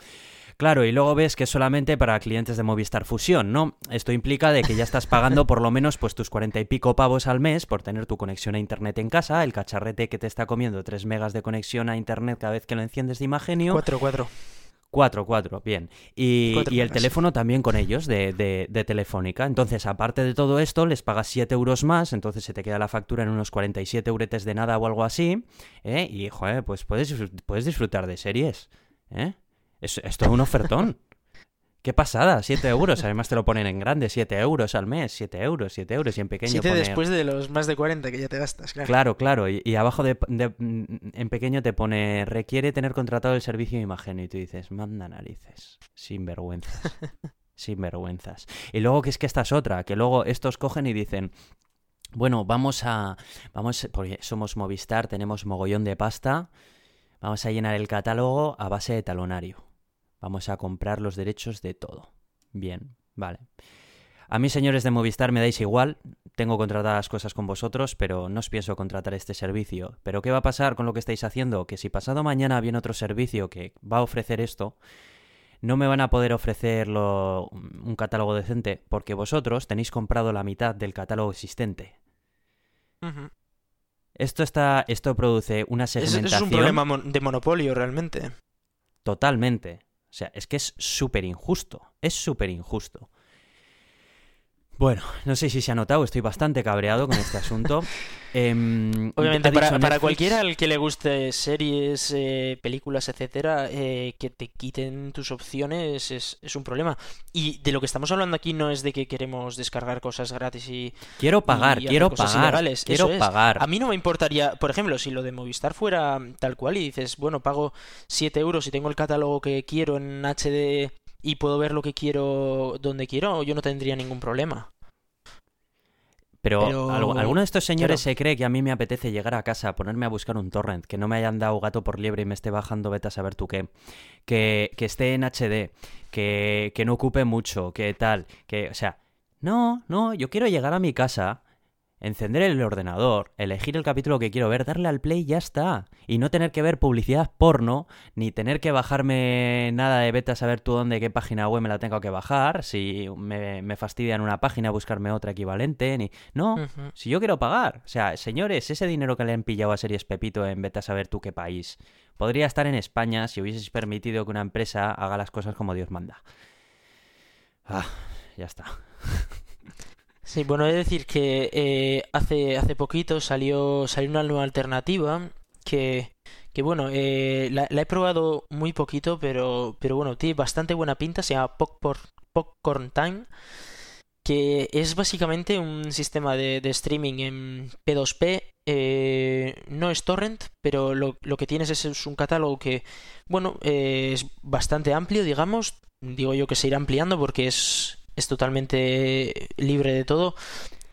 Claro, y luego ves que es solamente para clientes de Movistar Fusión, ¿no? Esto implica de que ya estás pagando por lo menos pues tus cuarenta y pico pavos al mes por tener tu conexión a internet en casa, el cacharrete que te está comiendo 3 megas de conexión a internet cada vez que lo enciendes de Imagenio. 4, 4. 4, 4, bien. Y, el teléfono también con ellos, de, de, Telefónica. Entonces, aparte de todo esto, les pagas 7 euros más, entonces se te queda la factura en unos 47 euretes de nada o algo así. ¿eh? Y, joder, pues puedes, puedes disfrutar de series. ¿eh? Es, esto es un ofertón. <laughs> Qué pasada, 7 euros. Además te lo ponen en grande, 7 euros al mes, 7 euros, 7 euros. Y en pequeño 7 después de los más de 40 que ya te gastas, claro. Claro, claro. Y, abajo de, en pequeño te pone, requiere tener contratado el servicio de imagen. Y tú dices, manda narices. Sin vergüenzas. <laughs> Sin vergüenzas. Y luego que es que esta es otra, que luego estos cogen y dicen, bueno, vamos a, vamos, porque somos Movistar, tenemos mogollón de pasta, vamos a llenar el catálogo a base de talonario. Vamos a comprar los derechos de todo. Bien, vale. A mí, señores de Movistar, me dais igual. Tengo contratadas cosas con vosotros, pero no os pienso contratar este servicio. ¿Pero qué va a pasar con lo que estáis haciendo? Que si pasado mañana viene otro servicio que va a ofrecer esto, no me van a poder ofrecer un catálogo decente, porque vosotros tenéis comprado la mitad del catálogo existente. Esto está. Esto produce una segmentación. Es, es un problema de monopolio, realmente. Totalmente. O sea, es que es súper injusto. Es súper injusto. Bueno, no sé si se ha notado, estoy bastante cabreado con este asunto. <laughs> Em, Obviamente, para, cualquiera al que le guste series, eh, películas, etcétera, eh, que te quiten tus opciones es, un problema. Y de lo que estamos hablando aquí no es de que queremos descargar cosas gratis y. Quiero pagar, quiero pagar. Quiero pagar. A mí no me importaría, por ejemplo, si lo de Movistar fuera tal cual y dices, bueno, pago 7 euros y tengo el catálogo que quiero en HD y puedo ver lo que quiero donde quiero, yo no tendría ningún problema. Pero, ¿alguno de estos señores se cree que a mí me apetece llegar a casa, ponerme a buscar un torrent, que no me hayan dado gato por liebre y me esté bajando beta a saber tú qué, que, que esté en HD, que, que no ocupe mucho, que tal, que, o sea, no, no, yo quiero llegar a mi casa, encender el ordenador, elegir el capítulo que quiero ver, darle al play y ya está. Y no tener que ver publicidad porno, ni tener que bajarme nada de beta, saber tú dónde, qué página web me la tengo que bajar, si me, me fastidian una página, buscarme otra equivalente, ni... No, si yo quiero pagar. O sea, señores, ese dinero que le han pillado a Series Pepito en beta, saber tú qué país, podría estar en España si hubieses permitido que una empresa haga las cosas como Dios manda. Ah, ya está. <laughs> Sí, bueno, es decir que eh, hace, hace poquito salió, salió una nueva alternativa que, que bueno, eh, la, he probado muy poquito, pero, pero bueno, tiene bastante buena pinta, se llama Popcorn, Popcorn Time. que es básicamente un sistema de, streaming en P2P. Eh, no es torrent, pero lo, que tienes es, un catálogo que, bueno, eh, es bastante amplio, digamos. Digo yo que se irá ampliando porque es, es totalmente libre de todo.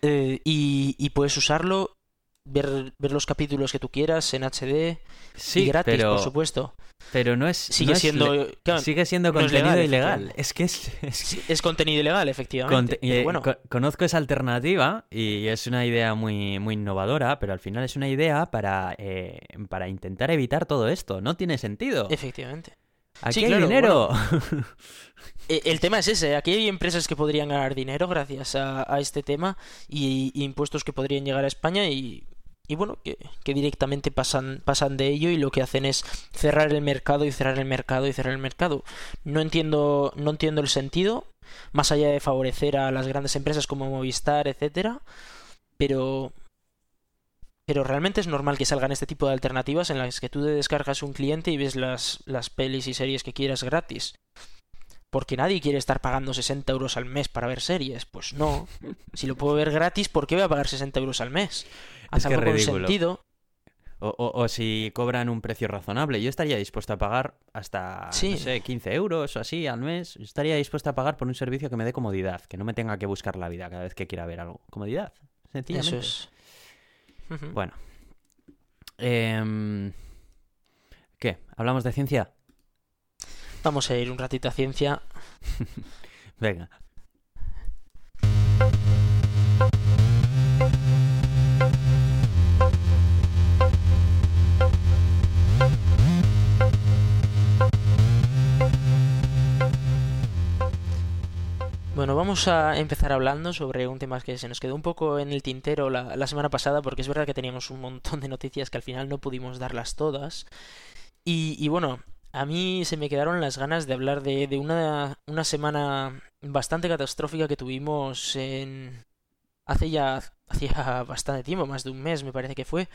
Eh, y, puedes usarlo, ver, ver los capítulos que tú quieras en HD. Sí, y gratis, pero... por supuesto. Pero no es. Sigue siendo. sigue siendo contenido ilegal. Es que es. Es, contenido ilegal, efectivamente. Eh, bueno. conozco esa alternativa y es una idea muy, muy innovadora, pero al final es una idea para, eh, para intentar evitar todo esto. No tiene sentido. Efectivamente. Aquí hay dinero. <laughs> E, el tema es ese. Aquí hay empresas que podrían ganar dinero gracias a, este tema y, y impuestos que podrían llegar a España y y bueno, que, directamente pasan, pasan de ello y lo que hacen es cerrar el mercado y cerrar el mercado y cerrar el mercado. No entiendo, no entiendo el sentido, más allá de favorecer a las grandes empresas como Movistar, etcétera, pero pero realmente es normal que salgan este tipo de alternativas en las que tú te descargas un cliente y ves las, las pelis y series que quieras gratis. Porque nadie quiere estar pagando 60 euros al mes para ver series. Pues no. Si lo puedo ver gratis, ¿por qué voy a pagar 60 euros al mes? es que con sentido. O, si cobran un precio razonable. Yo estaría dispuesto a pagar hasta, no sé, 15 euros o así al mes. Yo estaría dispuesto a pagar por un servicio que me dé comodidad, que no me tenga que buscar la vida cada vez que quiera ver algo. Comodidad, sencillamente. Eso es. Bueno. Em, ¿Qué? ¿Hablamos de ciencia? Vamos a ir un ratito a ciencia. <laughs> Venga. Bueno, vamos a empezar hablando sobre un tema que se nos quedó un poco en el tintero la, semana pasada, porque es verdad que teníamos un montón de noticias que al final no pudimos darlas todas. Y, bueno, a mí se me quedaron las ganas de hablar de, una, una, semana bastante catastrófica que tuvimos hace ya hacía bastante tiempo, más de un mes me parece que fue.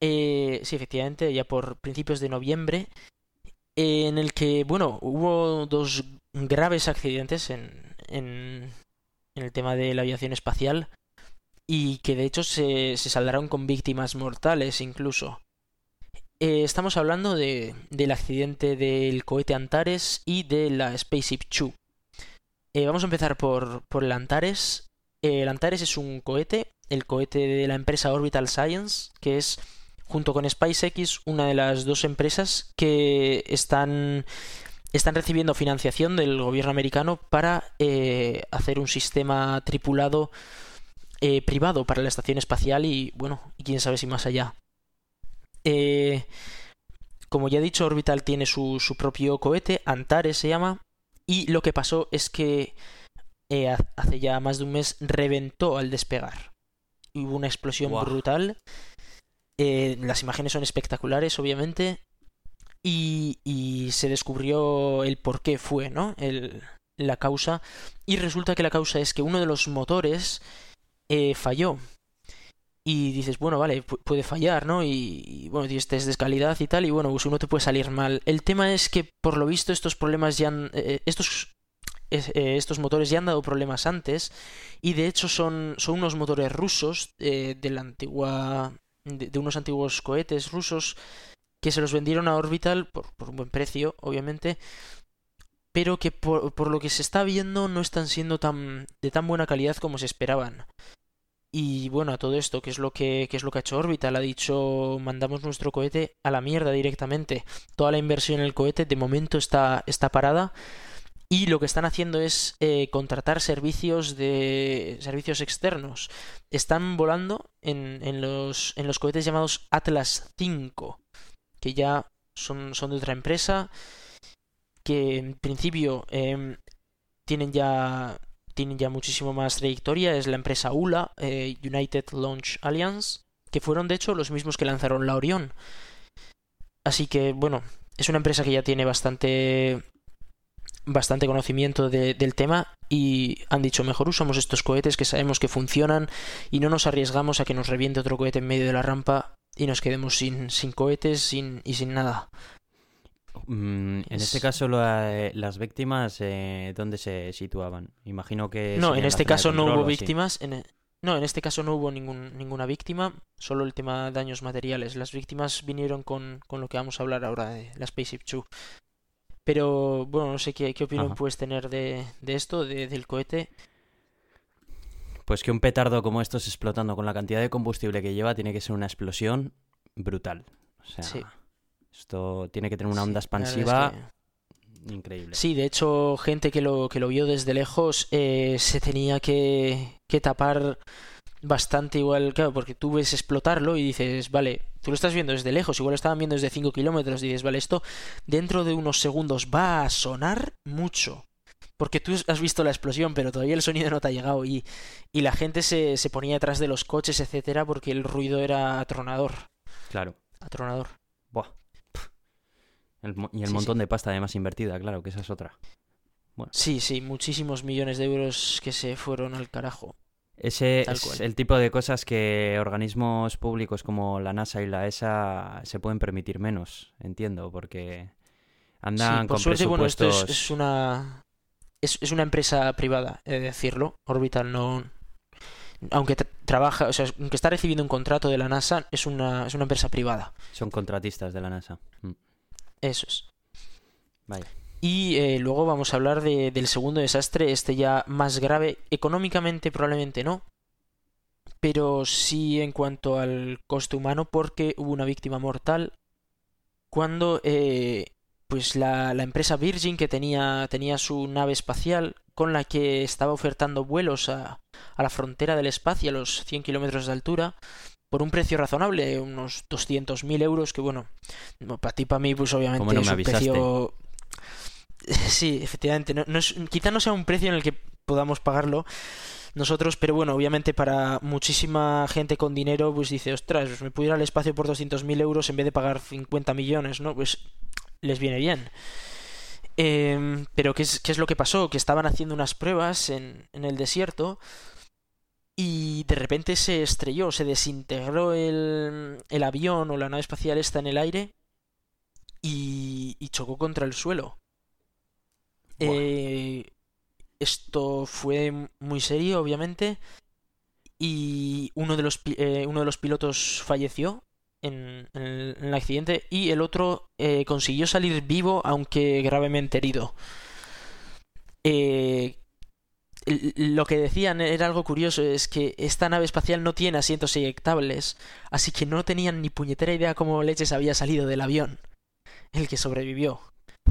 Eh, sí, efectivamente, ya por principios de noviembre, en el que, bueno, hubo dos graves accidentes en, en, el tema de la aviación espacial y que de hecho se, se saldaron con víctimas mortales incluso. Eh, estamos hablando de, del accidente del cohete Antares y de la Spaceship Chu. Eh, vamos a empezar por, por el Antares. Eh, el Antares es un cohete, el cohete de la empresa Orbital Science, que es, junto con SpaceX, una de las dos empresas que están están recibiendo financiación del gobierno americano para eh, hacer un sistema tripulado eh, privado para la estación espacial y, bueno, quién sabe si más allá. Eh, como ya he dicho, Orbital tiene su, propio cohete, Antares se llama, y lo que pasó es que hace ya más de un mes reventó al despegar. Hubo una explosión brutal. las imágenes son espectaculares, obviamente y, se descubrió el por qué fue, ¿no? El, la causa. Y resulta que la causa es que uno de los motores eh, falló. Y dices, bueno, vale, puede fallar, ¿no? Y, bueno, tienes test de calidad y tal, y bueno, pues uno te puede salir mal. El tema es que, por lo visto, estos problemas ya han, eh, estos eh, estos motores ya han dado problemas antes y de hecho son, son unos motores rusos de la antigua de, unos antiguos cohetes rusos que se los vendieron a Orbital por, un buen precio, obviamente, pero que por, lo que se está viendo no están siendo tan de tan buena calidad como se esperaban. Y bueno, a todo esto, ¿qué es lo que, es lo que ha hecho Orbital? Ha dicho, mandamos nuestro cohete a la mierda directamente. Toda la inversión en el cohete de momento está, está parada. Y lo que están haciendo es eh, contratar servicios de servicios externos. Están volando en, en, los, en los cohetes llamados Atlas 5 que ya son, son de otra empresa, que en principio em, tienen ya tienen ya muchísimo más trayectoria, es la empresa ULA, eh, United Launch Alliance, que fueron de hecho los mismos que lanzaron la Orión. Así que bueno, es una empresa que ya tiene bastante bastante conocimiento del tema y han dicho mejor usamos estos cohetes que sabemos que funcionan y no nos arriesgamos a que nos reviente otro cohete en medio de la rampa y nos quedemos sin, sin cohetes sin, y sin nada. Mm, en este Es- caso, la- eh, las víctimas, eh, ¿dónde se situaban? Imagino que... No, en este caso no hubo víctimas. En e- No, en este caso no hubo ningún, ninguna víctima, solo el tema de daños materiales. Las víctimas vinieron con, con lo que vamos a hablar ahora de la Spaceship Two. Pero, bueno, no sé qué, qué opinión Ajá. puedes tener de, de esto, de- del cohete. Pues que un petardo como estos explotando con la cantidad de combustible que lleva tiene que ser una explosión brutal. O sea, Sí. esto tiene que tener una onda es expansiva que- increíble. Sí, de hecho, gente que lo, que lo vio desde lejos eh, se tenía que, que tapar bastante igual, claro, porque tú ves explotarlo y dices, vale, tú lo estás viendo desde lejos, igual lo estaban viendo desde 5 kilómetros y dices, vale, esto dentro de unos segundos va a sonar mucho. Porque tú has visto la explosión, pero todavía el sonido no te ha llegado y, y la gente se, se ponía detrás de los coches, etcétera, porque el ruido era atronador. Claro. Atronador. Buah. El y el Sí, montón de pasta además invertida, claro, que esa es otra. Sí, sí, muchísimos millones de euros que se fueron al carajo. Ese Tal es cual. el tipo de cosas que organismos públicos como la NASA y la ESA se pueden permitir menos, entiendo, porque andan Sí, por con suerte, bueno, esto es una es, es una empresa privada, he de decirlo. Orbital no aunque tra- trabaja, o sea, aunque está recibiendo un contrato de la NASA, es una es una empresa privada. Son contratistas de la NASA. Mm, Eso es. Vaya. Y eh, luego vamos a hablar de- del segundo desastre, este ya más grave. Económicamente probablemente no, pero sí en cuanto al coste humano, porque hubo una víctima mortal cuando eh, pues la, la empresa Virgin, que tenía, tenía su nave espacial con la que estaba ofertando vuelos a, a la frontera del espacio, a los 100 kilómetros de altura, por un precio razonable, unos 200.000 euros, que bueno, para ti, para mí, pues obviamente ¿Cómo no es un avisaste? precio... <laughs> Sí, efectivamente, no, no es, quizá no sea un precio en el que podamos pagarlo nosotros, pero bueno, obviamente para muchísima gente con dinero, pues dice, ostras, pues me ir al espacio por 200.000 euros en vez de pagar 50 millones, ¿no? Pues les viene bien. Em, pero ¿qué es, qué es lo que pasó? Que estaban haciendo unas pruebas en, en el desierto y de repente se estrelló, se desintegró el, el avión o la nave espacial esta en el aire y, y chocó contra el suelo. Eh, esto fue muy serio, obviamente, y uno de los, eh, uno de los pilotos falleció en, en el, en el accidente y el otro eh, consiguió salir vivo, aunque gravemente herido. Eh, lo que decían era algo curioso, es que esta nave espacial no tiene asientos eyectables, así que no tenían ni puñetera idea cómo leches había salido del avión, el que sobrevivió.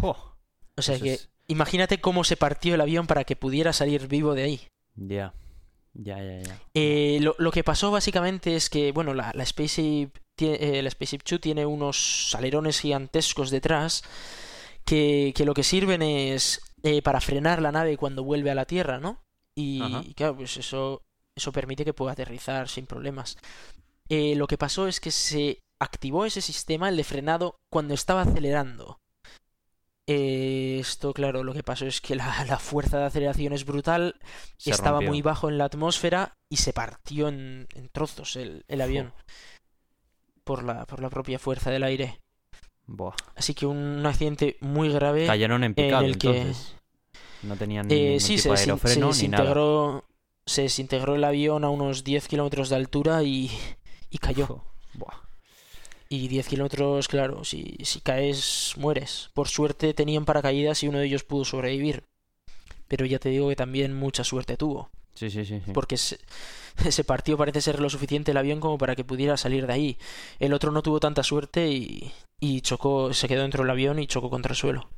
¡Oh! O sea que es- imagínate cómo se partió el avión para que pudiera salir vivo de ahí. Ya. Ya, ya, ya. Eh, lo, lo que pasó básicamente es que, bueno, la, la Spaceship, tie- eh, la Spaceship 2 tiene unos alerones gigantescos detrás que, que lo que sirven es eh, para frenar la nave cuando vuelve a la Tierra, ¿no? Y, claro, pues eso, eso permite que pueda aterrizar sin problemas. Eh, lo que pasó es que se activó ese sistema, el de frenado, cuando estaba acelerando. Eh, esto, claro, lo que pasó es que la, <laughs> la fuerza de aceleración es brutal, Se estaba rompió. muy bajo en la atmósfera y se partió en, en trozos el, el avión por la, por la propia fuerza del aire. Buah. Así que un accidente muy grave Cayeron en en picado, el que entonces. No tenían eh, ningún sí, tipo se, de desin- se aerofreno ni nada. desintegró, se desintegró el avión a unos 10 kilómetros de altura y, y cayó. Buah. Y 10 kilómetros, claro, si, si caes, mueres. Por suerte tenían paracaídas y uno de ellos pudo sobrevivir. Pero ya te digo que también mucha suerte tuvo. Sí, sí, sí. sí. porque se, <laughs> se partió parece ser lo suficiente el avión como para que pudiera salir de ahí. El otro no tuvo tanta suerte y, y chocó, se quedó dentro del avión y chocó contra el suelo.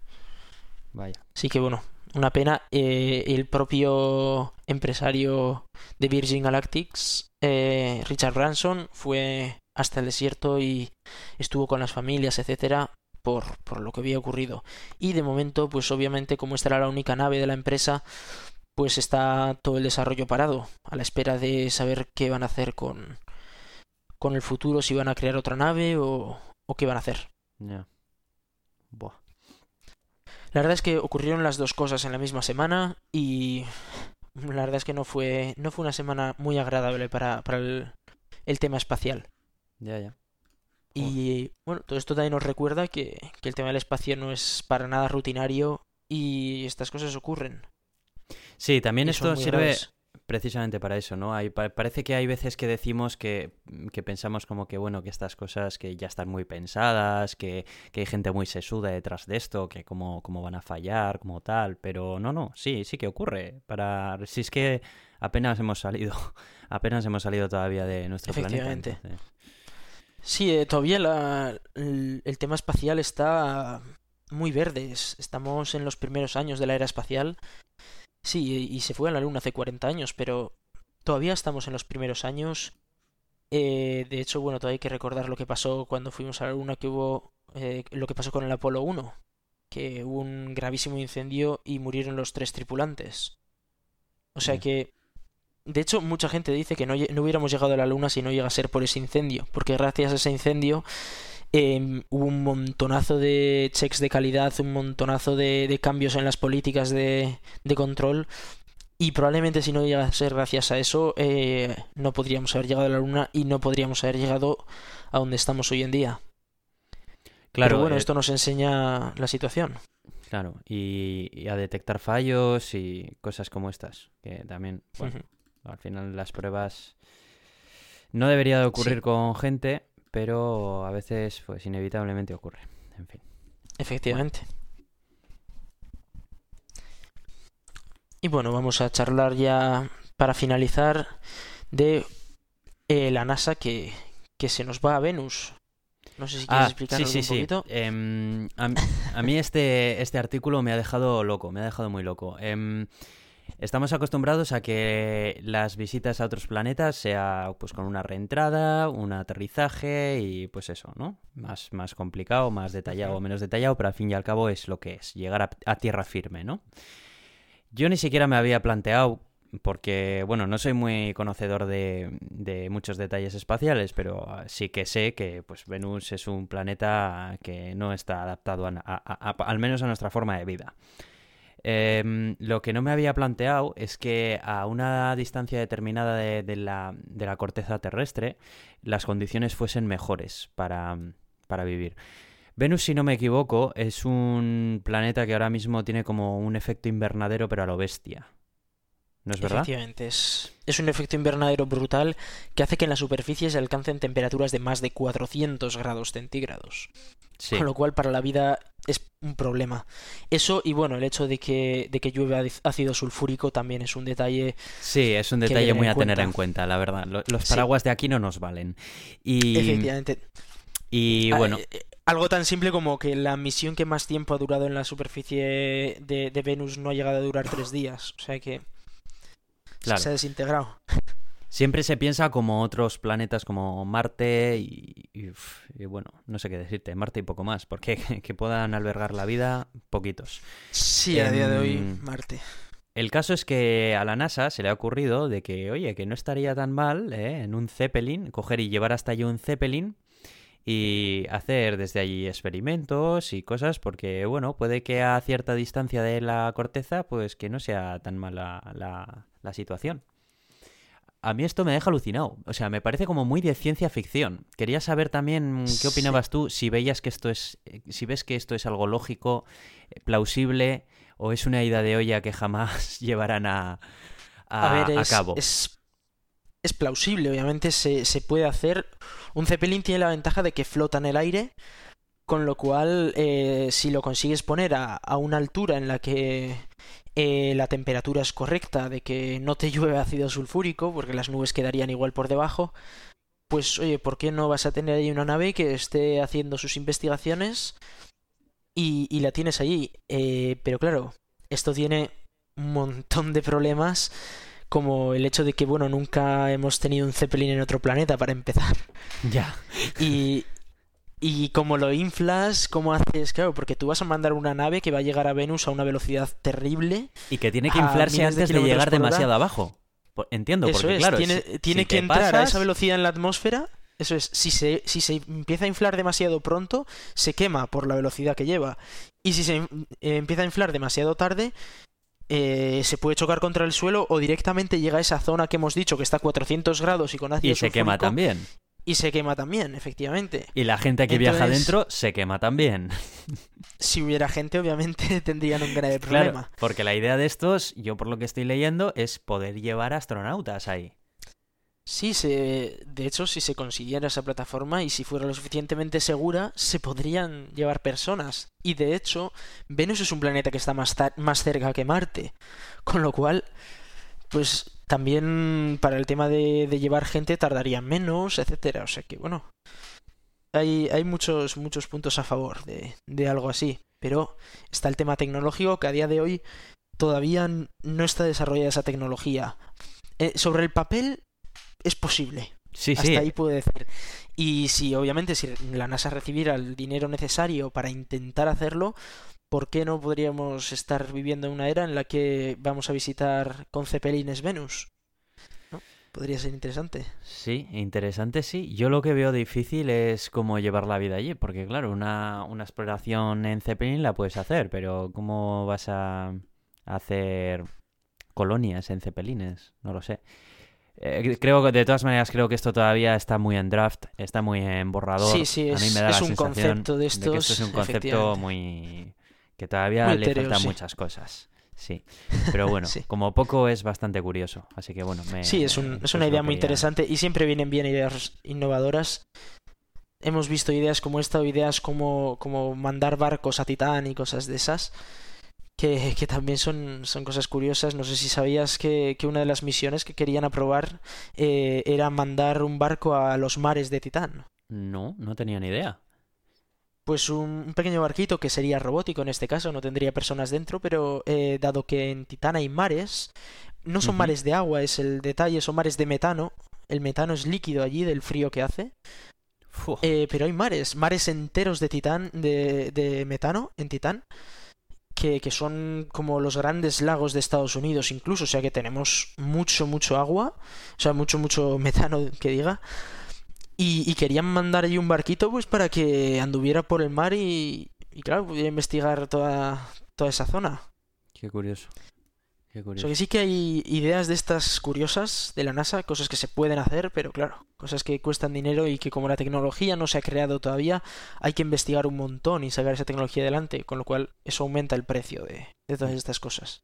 Vaya. Así que bueno, una pena. Eh, el propio empresario de Virgin Galactics, eh, Richard Branson, fue hasta el desierto y estuvo con las familias, etcétera, por, por lo que había ocurrido. Y de momento, pues obviamente, como esta era la única nave de la empresa, pues está todo el desarrollo parado, a la espera de saber qué van a hacer con, con el futuro, si van a crear otra nave o, o qué van a hacer. Ya. Buah. La verdad es que ocurrieron las dos cosas en la misma semana y <laughs> la verdad es que no fue, no fue una semana muy agradable para, para el, el tema espacial. Ya, ya. Y bueno, todo esto también nos recuerda que, que el tema del espacio no es para nada rutinario y estas cosas ocurren. Sí, también y esto sirve graves. precisamente para eso, ¿no? Hay, pa- parece que hay veces que decimos que, que pensamos como que, bueno, que estas cosas que ya están muy pensadas, que, que hay gente muy sesuda detrás de esto, que cómo, cómo van a fallar, como tal, pero no, no, sí, sí que ocurre. Para, si es que apenas hemos salido, <laughs> apenas hemos salido todavía de nuestro planeta. Efectivamente. entonces- Sí, eh, todavía la- el, el tema espacial está muy verde. es- Estamos en los primeros años de la era espacial. Sí, y se fue a la Luna hace 40 años, pero todavía estamos en los primeros años. Eh, de hecho, bueno, todavía hay que recordar lo que pasó cuando fuimos a la Luna, que hubo eh, lo que pasó con el Apolo 1, que hubo un gravísimo incendio y murieron los tres tripulantes. O sea que, de hecho, mucha gente dice que no, no hubiéramos llegado a la Luna si no llega a ser por ese incendio, porque gracias a ese incendio em, hubo un montonazo de checks de calidad, un montonazo de, de cambios en las políticas de, de control. Y probablemente si no llega a ser gracias a eso, eh, no podríamos haber llegado a la Luna y no podríamos haber llegado a donde estamos hoy en día. Claro, Pero bueno, eh, esto nos enseña la situación. claro, y, y a detectar fallos y cosas como estas, que también, bueno. Al final las pruebas no debería de ocurrir Sí. con gente, pero a veces pues inevitablemente ocurre. En fin. Efectivamente. Y bueno, vamos a charlar ya para finalizar de eh, la NASA que, que se nos va a Venus. No sé si quieres Ah, explicarnos sí, un sí. poquito. Em, a, a mí este, este artículo me ha dejado loco, me ha dejado muy loco. Em, estamos acostumbrados a que las visitas a otros planetas sea pues con una reentrada, un aterrizaje y pues eso, ¿no? Más, más complicado, más detallado o menos detallado, pero al fin y al cabo es lo que es, llegar a, a tierra firme, ¿no? Yo ni siquiera me había planteado, porque, bueno, no soy muy conocedor de, de muchos detalles espaciales, pero ah, sí que sé que pues, Venus es un planeta que no está adaptado a, a- a- a- al menos a nuestra forma de vida. Em, lo que no me había planteado es que a una distancia determinada de, la, de la corteza terrestre las condiciones fuesen mejores para, para vivir. Venus, si no me equivoco, es un planeta que ahora mismo tiene como un efecto invernadero, pero a lo bestia. ¿No es verdad? Efectivamente, es, es un efecto invernadero brutal que hace que en la superficie se alcancen temperaturas de más de 400 grados centígrados. Sí. Con lo cual para la vida es un problema. Eso y bueno, el hecho de que, de que llueve ácido- sulfúrico también es un detalle Sí, es un detalle muy a tener en cuenta, la verdad. Lo- Los Sí. paraguas de aquí no nos valen. Y, efectivamente y Ah, bueno, eh, eh, algo tan simple como que la misión que más tiempo ha durado en la superficie de, de Venus no ha llegado a durar tres días. O sea que Claro. se ha desintegrado. Siempre se piensa como otros planetas como Marte y, y, uf, y bueno, no sé qué decirte, Marte y poco más, porque <laughs> que puedan albergar la vida, poquitos. Sí, a día de hoy Em, Marte. El caso es que a la NASA se le ha ocurrido de que, oye, que no estaría tan mal ¿eh? en un Zeppelin, coger y llevar hasta allí un Zeppelin y hacer desde allí experimentos y cosas, porque, bueno, puede que a cierta distancia de la corteza, pues que no sea tan mala la, la situación. A mí esto me deja alucinado, o sea, me parece como muy de ciencia ficción. Quería saber también qué Sí. opinabas tú, si veías que esto es, eh, si ves que esto es algo lógico, eh, plausible, o es una ida de olla que jamás <laughs> llevarán a, a, A ver, a es, cabo. es, es plausible, obviamente se, se puede hacer. Un Zeppelin tiene la ventaja de que flota en el aire, con lo cual eh, si lo consigues poner a, a una altura en la que eh, la temperatura es correcta, de que no te <laughs> llueve ácido sulfúrico, porque las nubes quedarían igual por debajo, pues oye, ¿por qué no vas a tener ahí una nave que esté haciendo sus investigaciones y, y la tienes allí? Eh, pero claro, esto tiene un montón de problemas como el hecho de que, bueno, nunca hemos tenido un Zeppelin en otro planeta para empezar. Ya. Y, y como lo inflas, ¿cómo haces? Claro, porque tú vas a mandar una nave que va a llegar a Venus a una velocidad terrible. Y que tiene que inflarse de antes de, llegar demasiado abajo. Entiendo, Eso porque es, claro, tiene, si- tiene si que entrar a esa velocidad en la atmósfera. Eso es, si se, si se empieza a inflar demasiado pronto, se quema por la velocidad que lleva. Y si se eh, empieza a inflar demasiado tarde, eh, se puede chocar contra el suelo o directamente llega a esa zona que hemos dicho que está a 400 grados y con ácido Y se quema también. Y se quema también, efectivamente. Y la gente que viaja dentro se quema también. <laughs> Si hubiera gente, obviamente <laughs> tendrían un grave problema. porque la idea de estos, yo por lo que estoy leyendo, es poder llevar astronautas ahí. Sí, se, de hecho, si se consiguiera esa plataforma y si fuera lo suficientemente segura, se podrían llevar personas. Y de hecho, Venus es un planeta que está más, más cerca que Marte. Con lo cual, pues también para el tema de, llevar gente tardaría menos, etcétera. O sea que bueno, hay, hay muchos, muchos puntos a favor de, de algo así. Pero está el tema tecnológico que a día de hoy todavía no está desarrollada esa tecnología. Eh, sobre el papel es posible. Sí, Hasta ahí puede decir. Y si obviamente si la NASA recibiera el dinero necesario para intentar hacerlo, ¿por qué no podríamos estar viviendo una era en la que vamos a visitar con cepelines Venus? Podría ser interesante. Sí, interesante sí. Yo lo que veo difícil es cómo llevar la vida allí, porque claro, una, una exploración en Zeppelin la puedes hacer, pero ¿cómo vas a hacer colonias en Zeppelines? No lo sé. Eh, creo que de todas maneras creo que esto todavía está muy en draft, está muy en borrador. Sí, sí, es, un concepto de estos. esto es un concepto muy que todavía le faltan muchas cosas. Sí, <laughs> pero bueno, como poco es bastante curioso, así que bueno. Me, sí, es, un, es una idea muy interesante y siempre vienen bien ideas innovadoras. Hemos visto ideas como esta o ideas como, como mandar barcos a Titán y cosas de esas que, que también son, son, cosas curiosas. No sé si sabías que, que una de las misiones que querían aprobar eh, era mandar un barco a los mares de Titán. No, no tenía ni idea. Pues un, pequeño barquito que sería robótico en este caso, no tendría personas dentro, pero eh, dado que en Titán hay mares, no son mares de agua, es el detalle, son mares de metano. El metano es líquido allí del frío que hace. Eh, pero hay mares, mares enteros de Titán, de, de metano en Titán que, son como los grandes lagos de Estados Unidos incluso, o sea que tenemos mucho, mucho agua, o sea, mucho, mucho metano que diga. Y, querían mandar allí un barquito pues para que anduviera por el mar y, y claro, pudiera investigar toda, toda esa zona. Qué curioso. O sea que sí que hay ideas de estas curiosas de la NASA, cosas que se pueden hacer, pero claro, cosas que cuestan dinero y que como la tecnología no se ha creado todavía, hay que investigar un montón y sacar esa tecnología adelante, con lo cual eso aumenta el precio de, todas estas cosas.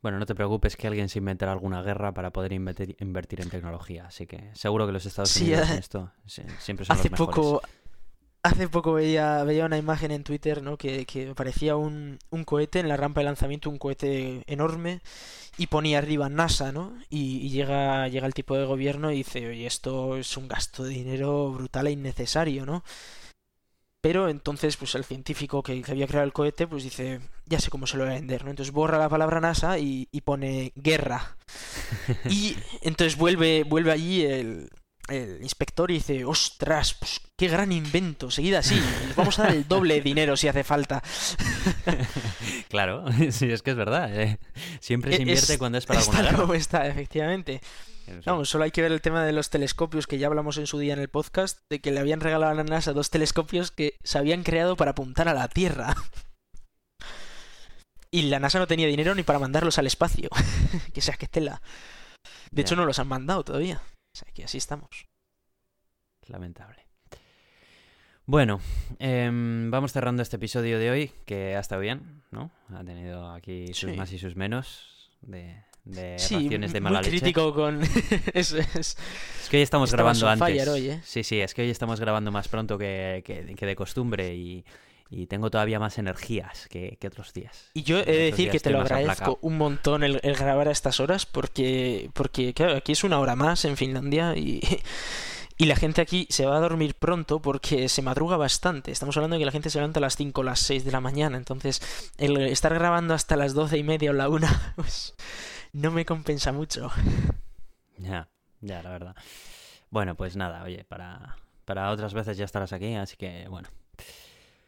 Bueno, no te preocupes que alguien se inventará alguna guerra para poder invertir, en tecnología, así que seguro que los Estados Unidos en eh, esto siempre son hace los mejores. Poco, Hace poco veía, veía una imagen en Twitter, ¿no? Que, que parecía un, un, cohete en la rampa de lanzamiento, un cohete enorme, y ponía arriba NASA, ¿no? Y, llega, llega el tipo de gobierno y dice, oye, esto es un gasto de dinero brutal e innecesario, ¿no? Pero entonces, pues el científico que, había creado el cohete, pues dice, ya sé cómo se lo voy a vender, ¿no? Entonces borra la palabra NASA y, y pone guerra. <laughs> y entonces vuelve, vuelve allí el, el inspector dice, ostras, pues qué gran invento, seguida así, vamos a dar el doble de dinero si hace falta. <laughs> claro, <laughs> sí, es que es verdad, eh. siempre se invierte cuando es para alguna está está, efectivamente. Vamos, solo hay que ver el tema de los telescopios que ya hablamos en su día en el podcast, de que le habían regalado a la NASA dos telescopios que se habían creado para apuntar a la Tierra. <laughs> Y la NASA no tenía dinero ni para mandarlos al espacio. <laughs> que sea que tela. De hecho, no los han mandado todavía. O sea, que así estamos. Lamentable. Bueno, em, vamos cerrando este episodio de hoy, que ha estado bien, ¿no? Ha tenido aquí sus más y sus menos de, de sí, de mala muy crítico con... <laughs> Es. es que hoy estamos grabando antes. Hoy, ¿eh? Sí, sí, es que hoy estamos grabando más pronto que, que, que de costumbre y, y tengo todavía más energías que, otros días. Y yo he de decir que te lo agradezco un montón el, grabar a estas horas porque, porque claro, aquí es una hora más en Finlandia y, <laughs> y la gente aquí se va a dormir pronto porque se madruga bastante. Estamos hablando de que la gente se levanta a las 5 o las 6 de la mañana, entonces el estar grabando hasta las 12 y media o la 1 <laughs> pues no me compensa mucho. <laughs> Ya, ya, la verdad. Bueno, pues nada, oye, para, para otras veces ya estarás aquí, así que bueno.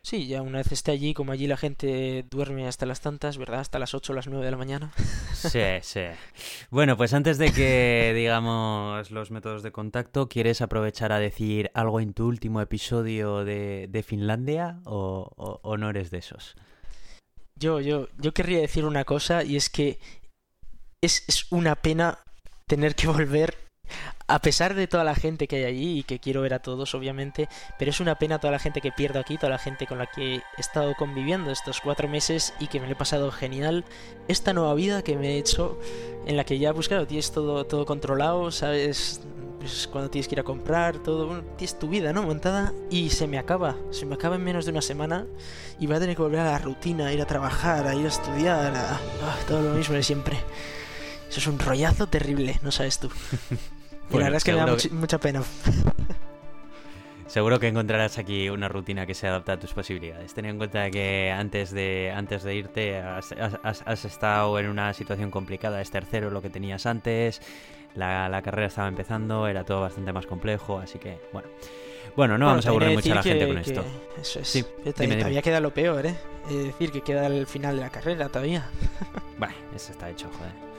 Sí, ya una vez esté allí, como allí la gente duerme hasta las tantas, ¿verdad? Hasta las 8 o las 9 de la mañana. <laughs> Sí, sí. Bueno, pues antes de que <laughs> digamos los métodos de contacto, ¿quieres aprovechar a decir algo en tu último episodio de, de Finlandia o, o, no eres de esos? Yo, yo, yo querría decir una cosa y es que es, es una pena tener que volver a pesar de toda la gente que hay allí y que quiero ver a todos, obviamente, pero es una pena toda la gente que pierdo aquí, toda la gente con la que he estado conviviendo estos cuatro meses y que me lo he pasado genial. Esta nueva vida que me he hecho, en la que ya, pues claro, tienes todo, todo controlado, sabes pues cuando tienes que ir a comprar, todo, tienes tu vida, ¿no? Montada y se me acaba, se me acaba en menos de una semana y voy a tener que volver a la rutina, a ir a trabajar, a ir a estudiar, a, todo lo mismo de siempre. Eso es un rollazo terrible, no sabes tú. <laughs> Y la verdad es que me da mucha pena. <laughs> Seguro que encontrarás aquí una rutina que se adapta a tus posibilidades. Ten en cuenta que antes de, antes de irte has, has, estado en una situación complicada, es tercero lo que tenías antes, la, la, carrera estaba empezando, era todo bastante más complejo, así que bueno. Bueno, no vamos a aburrir mucho a la gente con esto. Eso es. Sí, todavía queda lo peor, ¿eh? Es decir, que queda el final de la carrera todavía. Vale, eso está hecho, joder.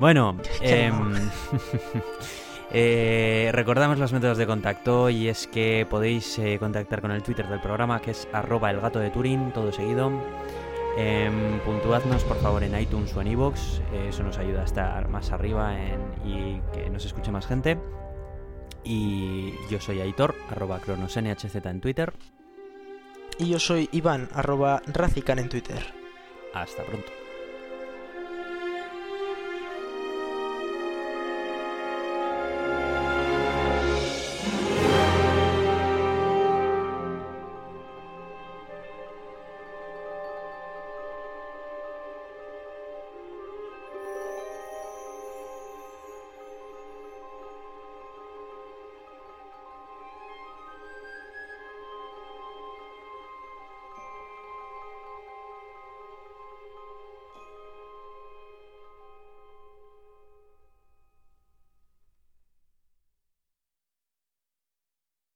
Bueno, <laughs> eh, <laughs> Eh, recordamos los métodos de contacto y es que podéis eh, contactar con el Twitter del programa que es arroba el gato de Turín, todo seguido. Em, puntuadnos por favor en iTunes o en iVoox, eso nos ayuda a estar más arriba y que nos escuche más gente. Y yo soy Aitor, arroba cronosnhz en Twitter. Y yo soy Iván, arroba Racican en Twitter. Hasta pronto.